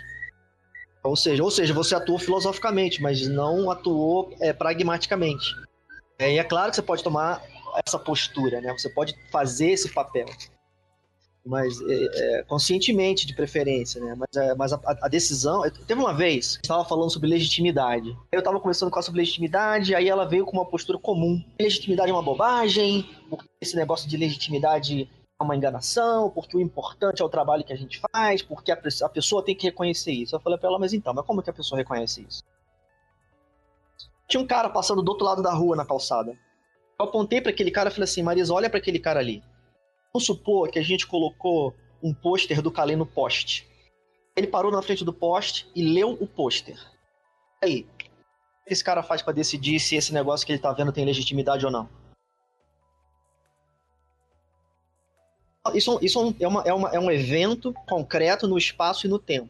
Ou seja, ou seja, você atuou filosoficamente, mas não atuou é, pragmaticamente. É, e é claro que você pode tomar essa postura, né? Você pode fazer esse papel mas é, é, conscientemente de preferência, né? Mas, é, mas a, a, decisão. Teve uma vez, estava falando sobre legitimidade. Eu estava conversando com ela sobre legitimidade, aí ela veio com uma postura comum. Legitimidade é uma bobagem, esse negócio de legitimidade é uma enganação, porque o importante é o trabalho que a gente faz, porque a, a pessoa tem que reconhecer isso. Eu falei para ela, mas então, mas como que a pessoa reconhece isso? Tinha um cara passando do outro lado da rua na calçada. Eu apontei para aquele cara e falei assim: Marisa, olha para aquele cara ali. Vamos supor que a gente colocou um pôster do Kalei no poste. Ele parou na frente do poste e leu o pôster. Aí, o que esse cara faz para decidir se esse negócio que ele tá vendo tem legitimidade ou não? Isso, isso é, uma, é, uma, é um evento concreto no espaço e no tempo.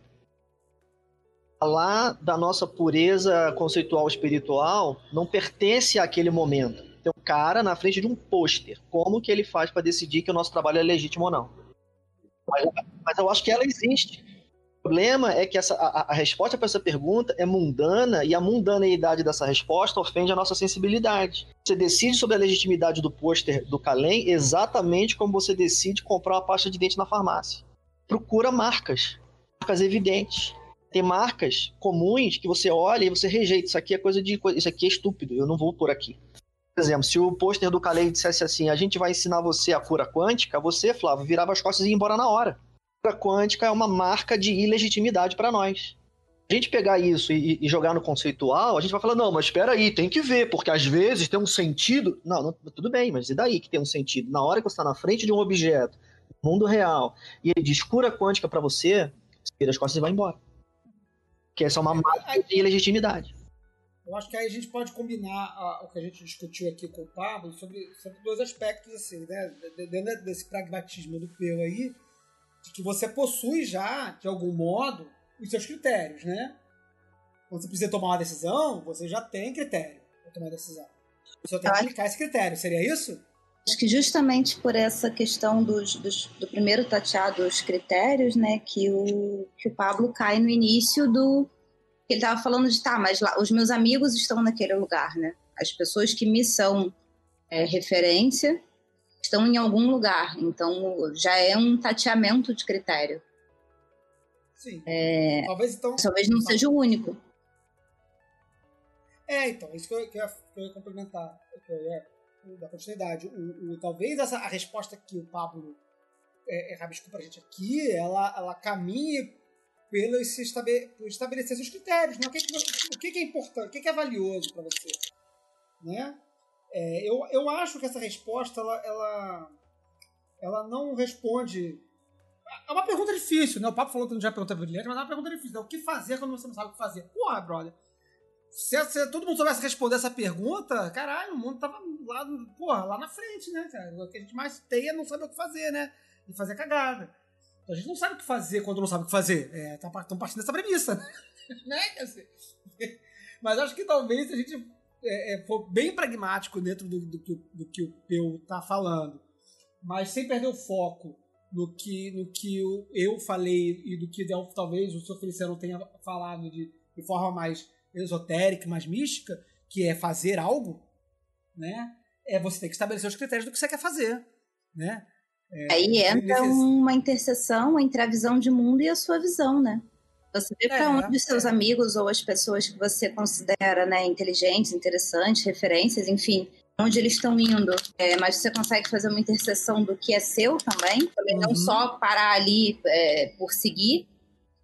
Lá da nossa pureza conceitual espiritual não pertence àquele momento. Tem um cara na frente de um pôster. Como que ele faz para decidir que o nosso trabalho é legítimo ou não? Mas, mas eu acho que ela existe. O problema é que essa, a, a resposta para essa pergunta é mundana e a mundaneidade dessa resposta ofende a nossa sensibilidade. Você decide sobre a legitimidade do pôster do Calem exatamente como você decide comprar uma pasta de dente na farmácia. Procura marcas, marcas evidentes. Tem marcas comuns que você olha e você rejeita. Isso aqui é coisa de. Isso aqui é estúpido, eu não vou por aqui. Por exemplo, se o pôster do Calei dissesse assim: a gente vai ensinar você a cura quântica, você, Flávio, virava as costas e ia embora na hora. A cura quântica é uma marca de ilegitimidade para nós. A gente pegar isso e, e, jogar no conceitual, a gente vai falar: não, mas espera aí, tem que ver, porque às vezes tem um sentido. Não, não, tudo bem, mas e daí que tem um sentido? Na hora que você está na frente de um objeto, mundo real, e ele diz cura quântica para você, você vira as costas e vai embora. Que essa é uma marca de ilegitimidade. Eu acho que aí a gente pode combinar a, o que a gente discutiu aqui com o Pablo sobre, sobre dois aspectos, assim, né? Dentro desse pragmatismo do Peu aí, de que você possui já, de algum modo, os seus critérios, né? Quando você precisa tomar uma decisão, você já tem critério para tomar a decisão. Você só tem que aplicar esse critério, seria isso? Acho que justamente por essa questão dos, dos, do primeiro tateado, os critérios, né, que o, que o Pablo cai no início do, ele estava falando de, tá, mas lá, os meus amigos estão naquele lugar, né? As pessoas que me são é, referência estão em algum lugar. Então, já é um tateamento de critério. Sim. É, talvez, então, talvez não seja o único. É, então, isso que eu, que eu, ia complementar. Eu ia, da continuidade. O, o, talvez essa, a resposta que o Pablo é, é, rabiscou pra gente aqui, ela, ela caminhe pelo se estabelecer seus critérios. Né? O, que, o que, é importante, o que, é valioso para você. Né? É, eu, eu acho que essa resposta ela, ela, ela não responde. É uma pergunta difícil, né? O Papo falou que não já pergunta brilhante, mas é uma pergunta difícil. Né? O que fazer quando você não sabe o que fazer? Porra, brother. Se, se, todo mundo soubesse responder essa pergunta, caralho, o mundo tava lá, porra, lá na frente, né, cara? O que a gente mais tem é não saber o que fazer, né? E fazer cagada. A gente não sabe o que fazer quando não sabe o que fazer. É, tá, partindo dessa premissa, né? Mas acho que talvez se a gente é, é, for bem pragmático dentro do, do, do, que o Peu tá falando, mas sem perder o foco no que, no que eu, falei e do que talvez o Sr. Feliciano tenha falado de, de forma mais esotérica, mais mística, que é fazer algo, né? É você tem que estabelecer os critérios do que você quer fazer, né? É, Aí entra uma interseção entre a visão de mundo e a sua visão, né? Você vê para é, onde os seus é. amigos ou as pessoas que você considera né, inteligentes, interessantes, referências, enfim, onde eles estão indo. É, mas você consegue fazer uma interseção do que é seu também, também uhum. não só parar ali é, por seguir.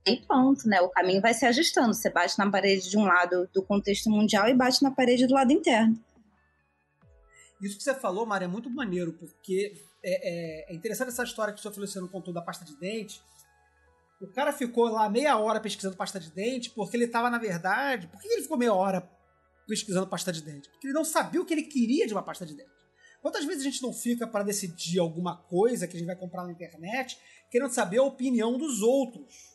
E pronto, né? O caminho vai se ajustando. Você bate na parede de um lado do contexto mundial e bate na parede do lado interno. Isso que você falou, Mari, é muito maneiro, porque é, é, é, interessante essa história que o senhor Feliciano contou da pasta de dente. O cara ficou lá meia hora pesquisando pasta de dente porque ele estava, na verdade. Por que ele ficou meia hora pesquisando pasta de dente? Porque ele não sabia o que ele queria de uma pasta de dente. Quantas vezes a gente não fica para decidir alguma coisa que a gente vai comprar na internet querendo saber a opinião dos outros?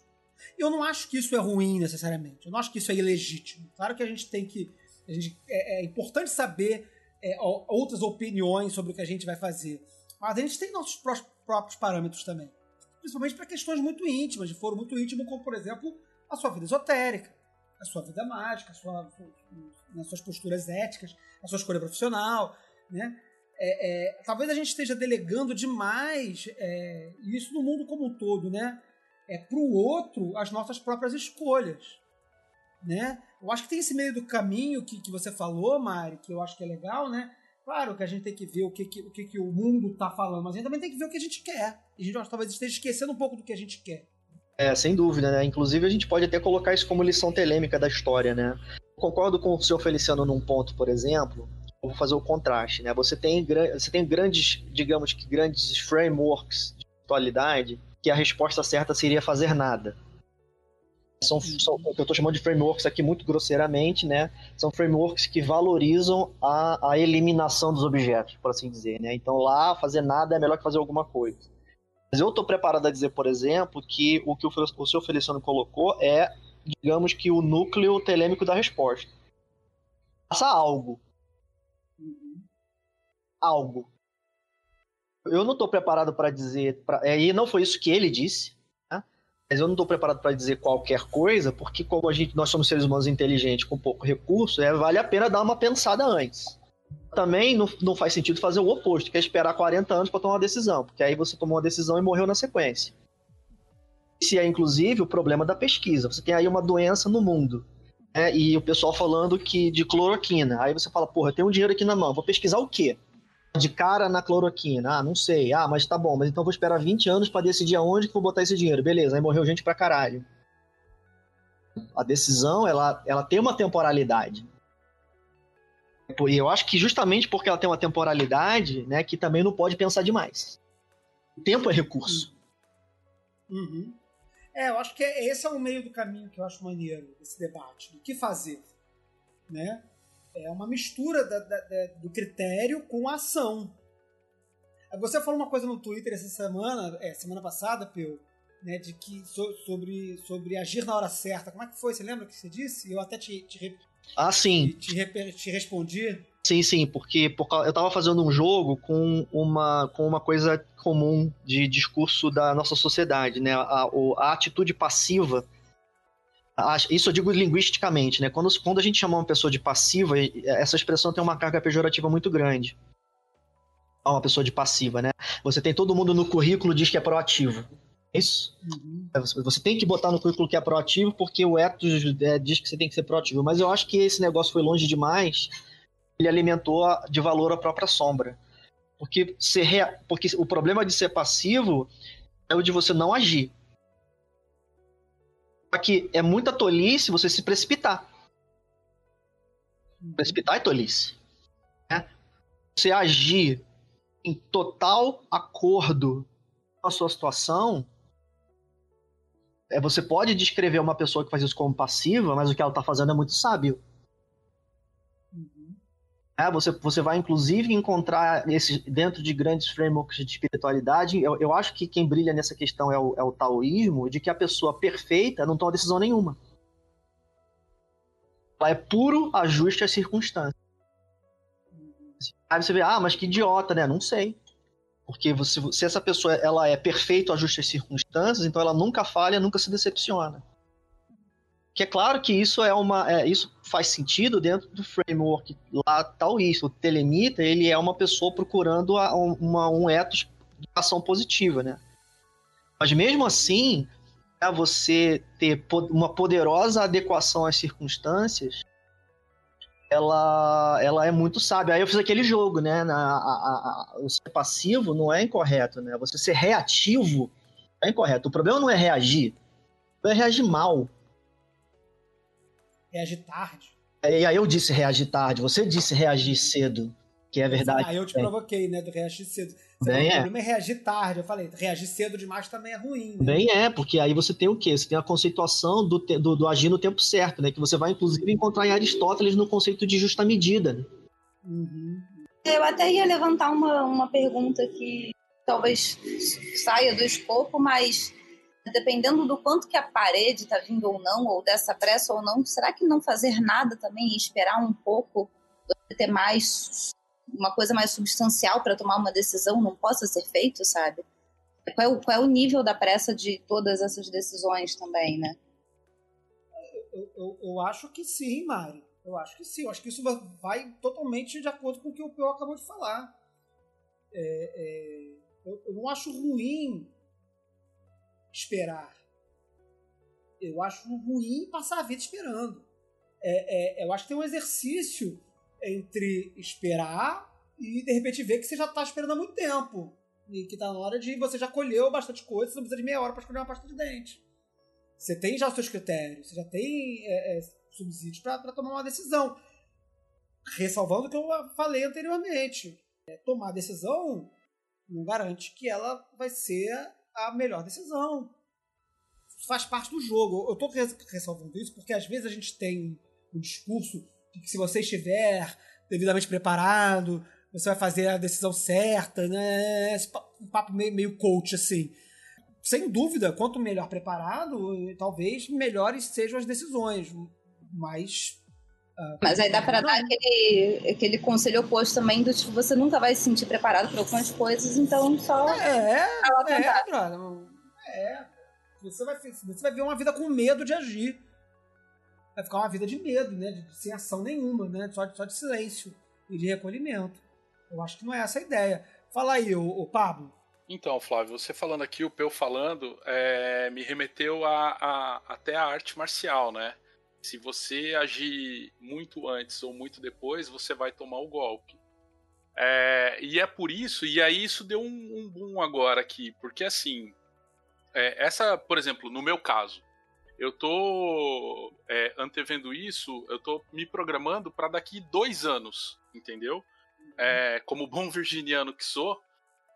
Eu não acho que isso é ruim necessariamente. Eu não acho que isso é ilegítimo. Claro que a gente tem que. Gente, é, é, importante saber é, outras opiniões sobre o que a gente vai fazer. Mas a gente tem nossos próprios parâmetros também. Principalmente para questões muito íntimas, de foro muito íntimo, como, por exemplo, a sua vida esotérica, a sua vida mágica, a sua, as suas posturas éticas, a sua escolha profissional, né? É, é, talvez a gente esteja delegando demais é, isso no mundo como um todo, né? É para o outro as nossas próprias escolhas, né? Eu acho que tem esse meio do caminho que, que você falou, Mari, que eu acho que é legal, né? Claro que a gente tem que ver o que, que o, que, que o mundo está falando, mas a gente também tem que ver o que a gente quer. E a gente talvez esteja esquecendo um pouco do que a gente quer. É, sem dúvida, né? Inclusive a gente pode até colocar isso como lição telêmica da história, né? Concordo com o senhor Feliciano num ponto, por exemplo. Vou fazer o contraste, né? Você tem, você tem grandes, digamos que grandes frameworks de atualidade que a resposta certa seria fazer nada. São, são o que eu estou chamando de frameworks aqui muito grosseiramente, né? São frameworks que valorizam a, a eliminação dos objetos, por assim dizer, né? Então lá fazer nada é melhor que fazer alguma coisa. Mas eu estou preparado a dizer, por exemplo, que o que o, o senhor Feliciano colocou é, digamos que o núcleo telêmico da resposta. Faça algo. Algo. Eu não estou preparado para dizer. Pra, é, e não foi isso que ele disse. Né? Mas eu não estou preparado para dizer qualquer coisa, porque como a gente, nós somos seres humanos inteligentes com pouco recurso, é, vale a pena dar uma pensada antes também não, não faz sentido fazer o oposto, que é esperar 40 anos para tomar uma decisão, porque aí você tomou uma decisão e morreu na sequência. Esse é, inclusive, o problema da pesquisa. Você tem aí uma doença no mundo, né, e o pessoal falando que de cloroquina. Aí você fala, porra, eu tenho um dinheiro aqui na mão, vou pesquisar o quê? De cara na cloroquina. Ah, não sei. Ah, mas tá bom, mas então vou esperar 20 anos para decidir aonde que vou botar esse dinheiro. Beleza, aí morreu gente pra caralho. A decisão, ela, ela tem uma temporalidade. E eu acho que justamente porque ela tem uma temporalidade, né, que também não pode pensar demais. O tempo é recurso. Uhum. É, eu acho que é, esse é o meio do caminho que eu acho maneiro desse debate. Do que fazer, né? É uma mistura da, da, da, do critério com a ação. Você falou uma coisa no Twitter essa semana, é, semana passada, Peu, né, de que so, sobre, sobre agir na hora certa. Como é que foi? Você lembra o que você disse? Eu até te, te, ah, sim. Te, te, te respondi? Sim, sim, porque, porque eu estava fazendo um jogo com uma, com uma coisa comum de discurso da nossa sociedade, né? A, a atitude passiva. Isso eu digo linguisticamente, né? Quando, quando a gente chama uma pessoa de passiva, essa expressão tem uma carga pejorativa muito grande. Uma pessoa de passiva, né? Você tem todo mundo no currículo diz que é proativo. É isso. Uhum. É, você tem que botar no currículo que é proativo, porque o ethos é, diz que você tem que ser proativo. Mas eu acho que esse negócio foi longe demais. Ele alimentou de valor a própria sombra. Porque, ser rea... porque o problema de ser passivo é o de você não agir. Que é muita tolice você se precipitar. Precipitar é tolice. Né? Você agir em total acordo com a sua situação é, você pode descrever uma pessoa que faz isso como passiva, mas o que ela está fazendo é muito sábio. É, você, você vai, inclusive, encontrar esse, dentro de grandes frameworks de espiritualidade. Eu, eu acho que quem brilha nessa questão é o, é o taoísmo, de que a pessoa perfeita não toma decisão nenhuma. Ela é puro ajuste às circunstâncias. Aí você vê, ah, mas que idiota, né? Não sei. Porque você, se essa pessoa ela é perfeito ajuste às circunstâncias, então ela nunca falha, nunca se decepciona. Que é claro que isso é uma, é, isso faz sentido dentro do framework lá taoísta. O telemita ele é uma pessoa procurando a, uma, um ethos de ação positiva, né? Mas mesmo assim, é você ter uma poderosa adequação às circunstâncias, ela, ela é muito sábia. Aí eu fiz aquele jogo, né? Na, a, a, o ser passivo não é incorreto, né? Você ser reativo é incorreto. O problema não é reagir, é reagir mal. Reagir tarde. É, e aí eu disse reagir tarde, você disse reagir cedo, que é verdade. Ah, eu te provoquei, né? Do reagir cedo. Bem, o é. problema é reagir tarde. Eu falei, reagir cedo demais também é ruim. Né? Bem, é, porque aí você tem o quê? Você tem a conceituação do, do, do, agir no tempo certo, né? Que você vai, inclusive, encontrar em Aristóteles no conceito de justa medida. Né? Uhum. Eu até ia levantar uma, uma pergunta que talvez saia do escopo, mas dependendo do quanto que a parede está vindo ou não, ou dessa pressa ou não, será que não fazer nada também e esperar um pouco, ter mais uma coisa mais substancial para tomar uma decisão não possa ser feito, sabe? Qual é, o, qual é o nível da pressa de todas essas decisões também, né? Eu, eu, eu acho que sim, Mari. Eu acho que sim. Eu acho que isso vai totalmente de acordo com o que o Peu acabou de falar. É, é, eu, eu não acho ruim esperar. Eu acho ruim passar a vida esperando. É, é, eu acho que tem um exercício entre esperar e de repente ver que você já está esperando há muito tempo. E que está na hora de você já colheu bastante coisa, você não precisa de meia hora para escolher uma pasta de dente. Você tem já os seus critérios, você já tem. É, é, subsídios para tomar uma decisão. Ressalvando o que eu falei anteriormente. É, tomar decisão não garante que ela vai ser a melhor decisão. Faz parte do jogo. Eu estou ressalvando isso porque às vezes a gente tem um discurso que se você estiver devidamente preparado, você vai fazer a decisão certa, né? Esse um papo meio, meio coach, assim. Sem dúvida, quanto melhor preparado, talvez melhores sejam as decisões. Mas Mas aí dá para dar aquele, aquele conselho oposto também do tipo, você nunca vai se sentir preparado para algumas coisas, então só. É, é, brother. É. Você vai, você vai ver uma vida com medo de agir. Vai ficar uma vida de medo, né? De, sem ação nenhuma, né? Só, só de silêncio e de recolhimento. Eu acho que não é essa a ideia. Fala aí, o, o Pablo. Então, Flávio, você falando aqui, o Peu falando, é, me remeteu a, a, até a arte marcial, né? Se você agir muito antes ou muito depois, você vai tomar o golpe. É, e é por isso, e aí isso deu um, um boom agora aqui, porque assim, é, essa, por exemplo, no meu caso, eu tô é, antevendo isso, eu tô me programando para daqui dois anos, entendeu? É, como bom virginiano que sou,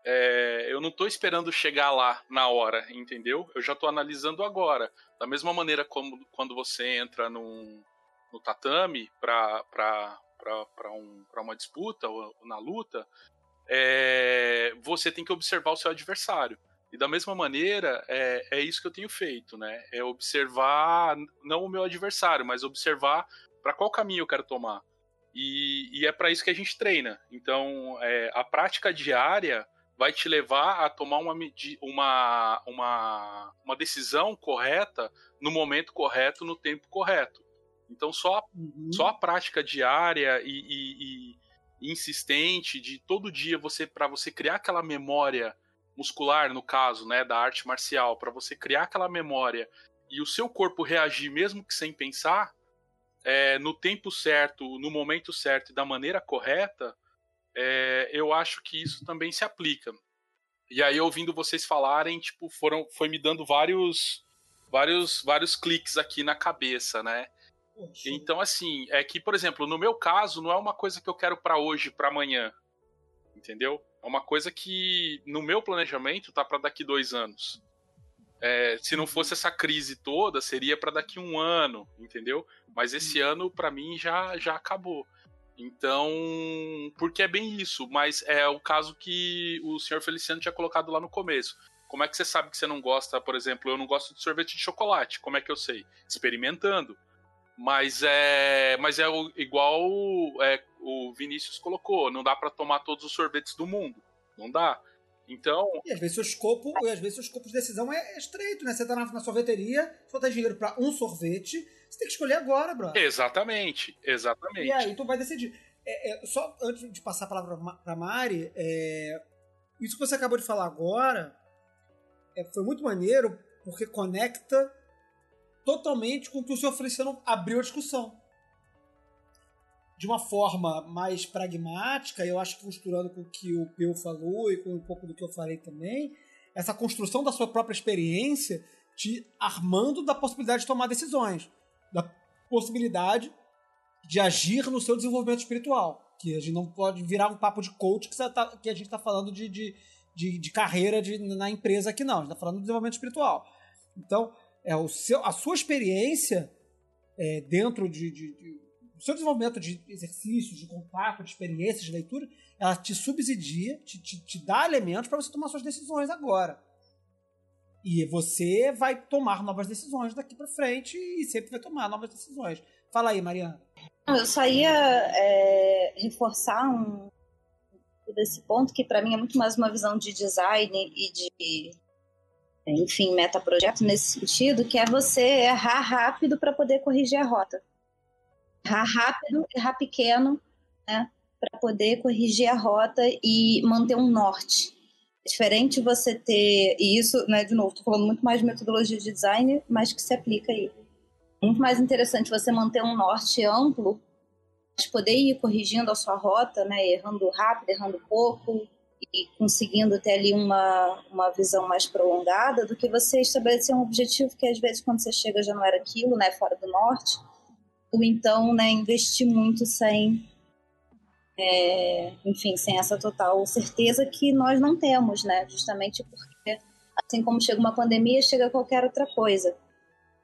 é, eu não estou esperando chegar lá na hora, entendeu? Eu já estou analisando agora. Da mesma maneira como quando você entra num, no tatame para um, uma disputa ou na luta, é, você tem que observar o seu adversário. E da mesma maneira, é, é isso que eu tenho feito, né? É observar, não o meu adversário, mas observar para qual caminho eu quero tomar. E, e é para isso que a gente treina. Então, é, a prática diária vai te levar a tomar uma, uma, uma, uma decisão correta no momento correto, no tempo correto. Então só a, uhum. só a prática diária e, e, e, insistente de todo dia você para você criar aquela memória muscular no caso, né, da arte marcial, para você criar aquela memória e o seu corpo reagir mesmo que sem pensar, é, no tempo certo, no momento certo e da maneira correta, é, eu acho que isso também se aplica. E aí, ouvindo vocês falarem, tipo, foram, foi me dando vários, vários, vários cliques aqui na cabeça, né? Então, assim, é que, por exemplo, no meu caso, não é uma coisa que eu quero para hoje, para amanhã, entendeu? É uma coisa que no meu planejamento tá para daqui dois anos. É, se não fosse essa crise toda, seria para daqui um ano, entendeu? Mas esse hum. ano, para mim, já, já acabou. Então, porque é bem isso, mas é o caso que o senhor Feliciano tinha colocado lá no começo. Como é que você sabe que você não gosta, por exemplo, eu não gosto de sorvete de chocolate? Como é que eu sei? Experimentando. Mas é, mas é igual é, o Vinícius colocou, não dá para tomar todos os sorvetes do mundo. Não dá. Então. E às vezes o escopo, às vezes o escopo de decisão é estreito, né? Você tá na, na sorveteria, só tem dinheiro para um sorvete, você tem que escolher agora, bro. Exatamente, exatamente. E aí tu vai decidir. É, é, só antes de passar a palavra pra Mari, é, isso que você acabou de falar agora é, foi muito maneiro, porque conecta totalmente com o que o senhor Feliciano abriu a discussão de uma forma mais pragmática, eu acho que costurando com o que o Peu falou e com um pouco do que eu falei também, essa construção da sua própria experiência te armando da possibilidade de tomar decisões, da possibilidade de agir no seu desenvolvimento espiritual. Que a gente não pode virar um papo de coach que, tá, que a gente está falando de, de, de, de carreira de, na empresa aqui, não. A gente está falando do desenvolvimento espiritual. Então, é o seu, a sua experiência é, dentro de, de, de seu desenvolvimento de exercícios, de contato, de experiências, de leitura, ela te subsidia, te, te, te dá elementos para você tomar suas decisões agora. E você vai tomar novas decisões daqui para frente e sempre vai tomar novas decisões. Fala aí, Mariana. Eu só ia é, reforçar um desse ponto que para mim é muito mais uma visão de design e de enfim, metaprojeto nesse sentido, que é você errar rápido para poder corrigir a rota errar rápido, errar pequeno, né? Para poder corrigir a rota e manter um norte. É diferente você ter, e isso, né, de novo, estou falando muito mais de metodologia de design, mas que se aplica aí. Muito mais interessante você manter um norte amplo, mas poder ir corrigindo a sua rota, né, errando rápido, errando pouco, e conseguindo ter ali uma, uma visão mais prolongada do que você estabelecer um objetivo que às vezes quando você chega já não era aquilo, né, fora do norte ou então né, investir muito sem, é, enfim, sem essa total certeza que nós não temos, né? Justamente porque, assim como chega uma pandemia, chega qualquer outra coisa.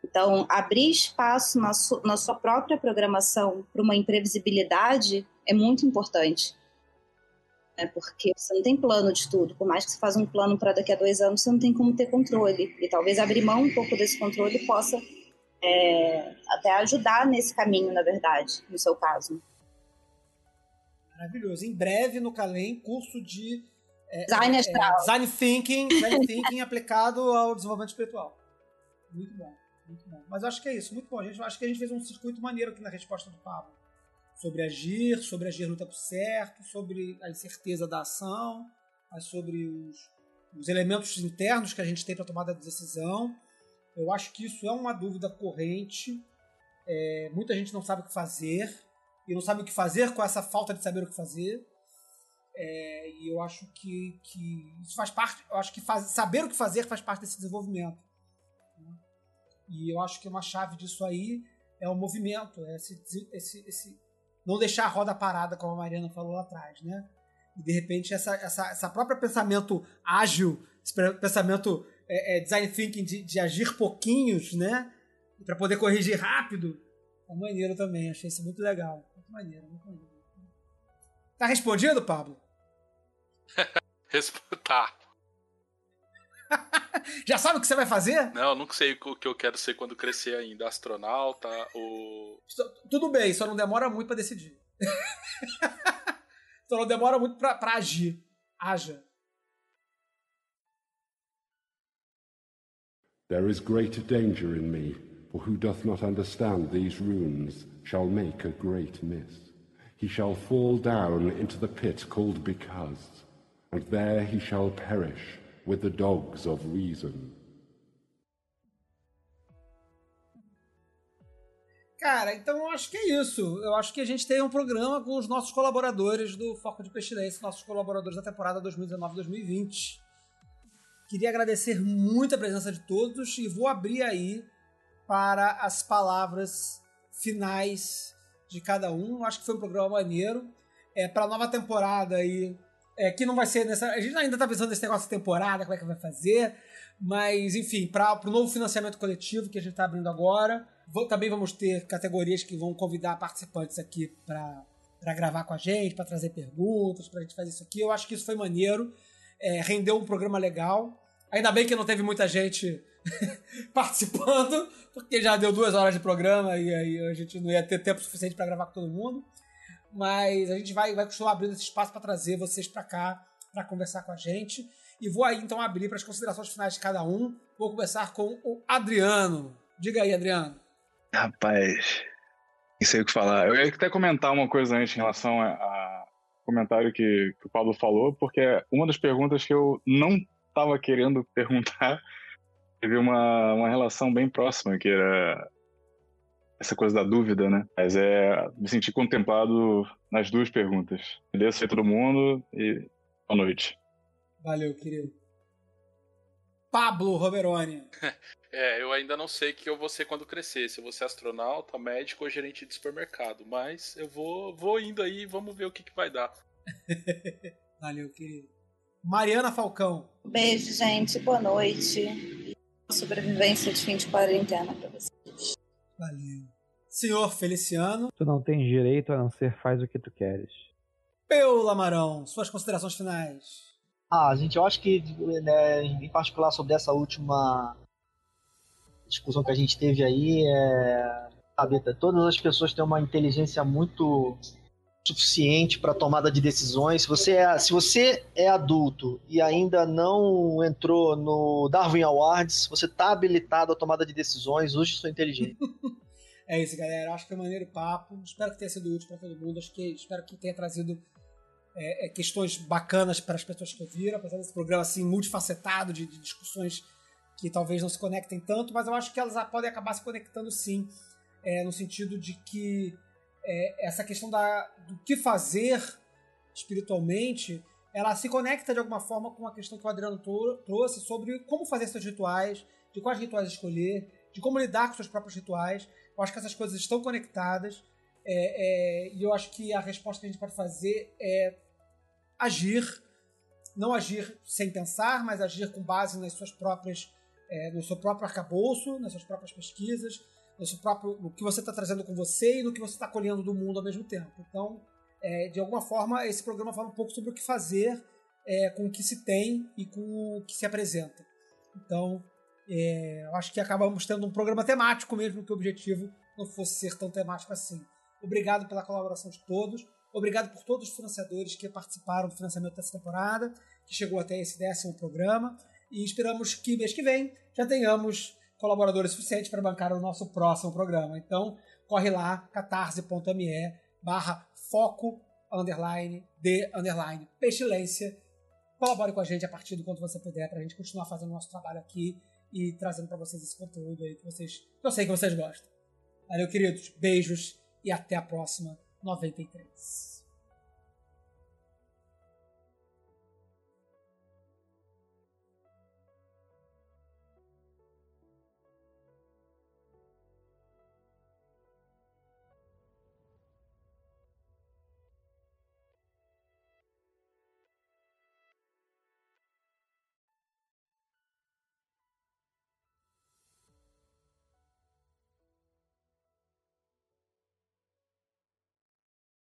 Então, abrir espaço na, su na sua própria programação para uma imprevisibilidade é muito importante. Né? Porque você não tem plano de tudo. Por mais que você faça um plano para daqui a dois anos, você não tem como ter controle. E talvez abrir mão um pouco desse controle possa é, até ajudar nesse caminho, na verdade, no seu caso. Maravilhoso. Em breve, no Calem, curso de é, design, é, design thinking, design thinking aplicado ao desenvolvimento espiritual. Muito bom, muito bom. Mas eu acho que é isso, muito bom. A gente, acho que a gente fez um circuito maneiro aqui na resposta do Pablo. Sobre agir, sobre agir no tempo certo, sobre a incerteza da ação, mas sobre os, os elementos internos que a gente tem para tomada de decisão. Eu acho que isso é uma dúvida corrente. É, muita gente não sabe o que fazer e não sabe o que fazer com essa falta de saber o que fazer. É, e eu acho que, que isso faz parte. Eu acho que faz, saber o que fazer faz parte desse desenvolvimento. Né? E eu acho que uma chave disso aí é o movimento, é esse, esse, esse não deixar a roda parada, como a Mariana falou lá atrás, né? E de repente essa, essa, essa própria pensamento ágil, esse pensamento é, é, design thinking de, de agir pouquinhos, né? Para poder corrigir rápido, é maneiro também. Achei isso muito legal. Muito maneiro, muito maneiro. Tá respondido, Pablo? tá. Já sabe o que você vai fazer? Não, não sei o que eu quero ser quando crescer ainda. Astronauta ou. Tudo bem, só não demora muito para decidir. só não demora muito pra, pra agir. Haja. There is great danger in me, for who doth not understand these runes shall make a great miss. He shall fall down into the pit called Because, and there he shall perish with the dogs of reason. Cara, então eu acho que é isso. Eu acho que a gente tem um programa com os nossos colaboradores do Foco de Pestilência, nossos colaboradores da temporada 2019-2020. Queria agradecer muito a presença de todos e vou abrir aí para as palavras finais de cada um. Acho que foi um programa maneiro. É, para a nova temporada aí, é, que não vai ser nessa. A gente ainda está pensando nesse negócio de temporada, como é que vai fazer. Mas, enfim, para o novo financiamento coletivo que a gente está abrindo agora, vou, também vamos ter categorias que vão convidar participantes aqui para gravar com a gente, para trazer perguntas, para a gente fazer isso aqui. Eu acho que isso foi maneiro é, rendeu um programa legal. Ainda bem que não teve muita gente participando, porque já deu duas horas de programa e aí a gente não ia ter tempo suficiente para gravar com todo mundo. Mas a gente vai, vai continuar abrindo esse espaço para trazer vocês para cá, para conversar com a gente. E vou aí então abrir para as considerações finais de cada um. Vou começar com o Adriano. Diga aí, Adriano. Rapaz, não sei o que falar. Eu ia até comentar uma coisa antes em relação a, a comentário que, que o Pablo falou, porque uma das perguntas que eu não estava querendo perguntar teve uma, uma relação bem próxima, que era essa coisa da dúvida, né? Mas é me senti contemplado nas duas perguntas. Agradeço a todo mundo e boa noite. Valeu, querido. Pablo Roberoni. É, eu ainda não sei o que eu vou ser quando crescer. Se eu vou ser astronauta, médico ou gerente de supermercado. Mas eu vou, vou indo aí e vamos ver o que, que vai dar. Valeu, querido. Mariana Falcão. Beijo, gente. Boa noite. Sobrevivência de fim de quarentena pra vocês. Valeu. Senhor Feliciano. Tu não tens direito a não ser faz o que tu queres. Peu Lamarão, suas considerações finais. Ah, gente, eu acho que, né, em particular sobre essa última discussão que a gente teve aí, é, sabe, todas as pessoas têm uma inteligência muito suficiente para tomada de decisões. Se você, é, se você é adulto e ainda não entrou no Darwin Awards, você está habilitado à tomada de decisões. Hoje sou inteligente. é isso, galera. Acho que é maneiro papo. Espero que tenha sido útil para todo mundo. Acho que espero que tenha trazido é, é, questões bacanas para as pessoas que ouviram, apesar desse programa assim multifacetado de, de discussões que talvez não se conectem tanto, mas eu acho que elas podem acabar se conectando sim, é, no sentido de que é, essa questão da, do que fazer espiritualmente, ela se conecta de alguma forma com a questão que o Adriano trouxe sobre como fazer seus rituais, de quais rituais escolher, de como lidar com seus próprios rituais. Eu acho que essas coisas estão conectadas. É, é, e eu acho que a resposta que a gente pode fazer é agir, não agir sem pensar, mas agir com base nas suas próprias, é, no seu próprio arcabouço, nas suas próprias pesquisas, seu próprio, no que você está trazendo com você e no que você está colhendo do mundo ao mesmo tempo. Então, é, de alguma forma, esse programa fala um pouco sobre o que fazer é, com o que se tem e com o que se apresenta. Então, é, eu acho que acabamos tendo um programa temático mesmo, que o objetivo não fosse ser tão temático assim. Obrigado pela colaboração de todos. Obrigado por todos os financiadores que participaram do financiamento dessa temporada, que chegou até esse décimo programa. E esperamos que mês que vem já tenhamos colaboradores suficientes para bancar o nosso próximo programa. Então, corre lá, catarse.me barra foco underline de underline pestilência. Colabore com a gente a partir do quanto você puder para a gente continuar fazendo o nosso trabalho aqui e trazendo para vocês esse conteúdo aí que vocês, eu sei que vocês gostam. Valeu, queridos. Beijos e até a próxima 93.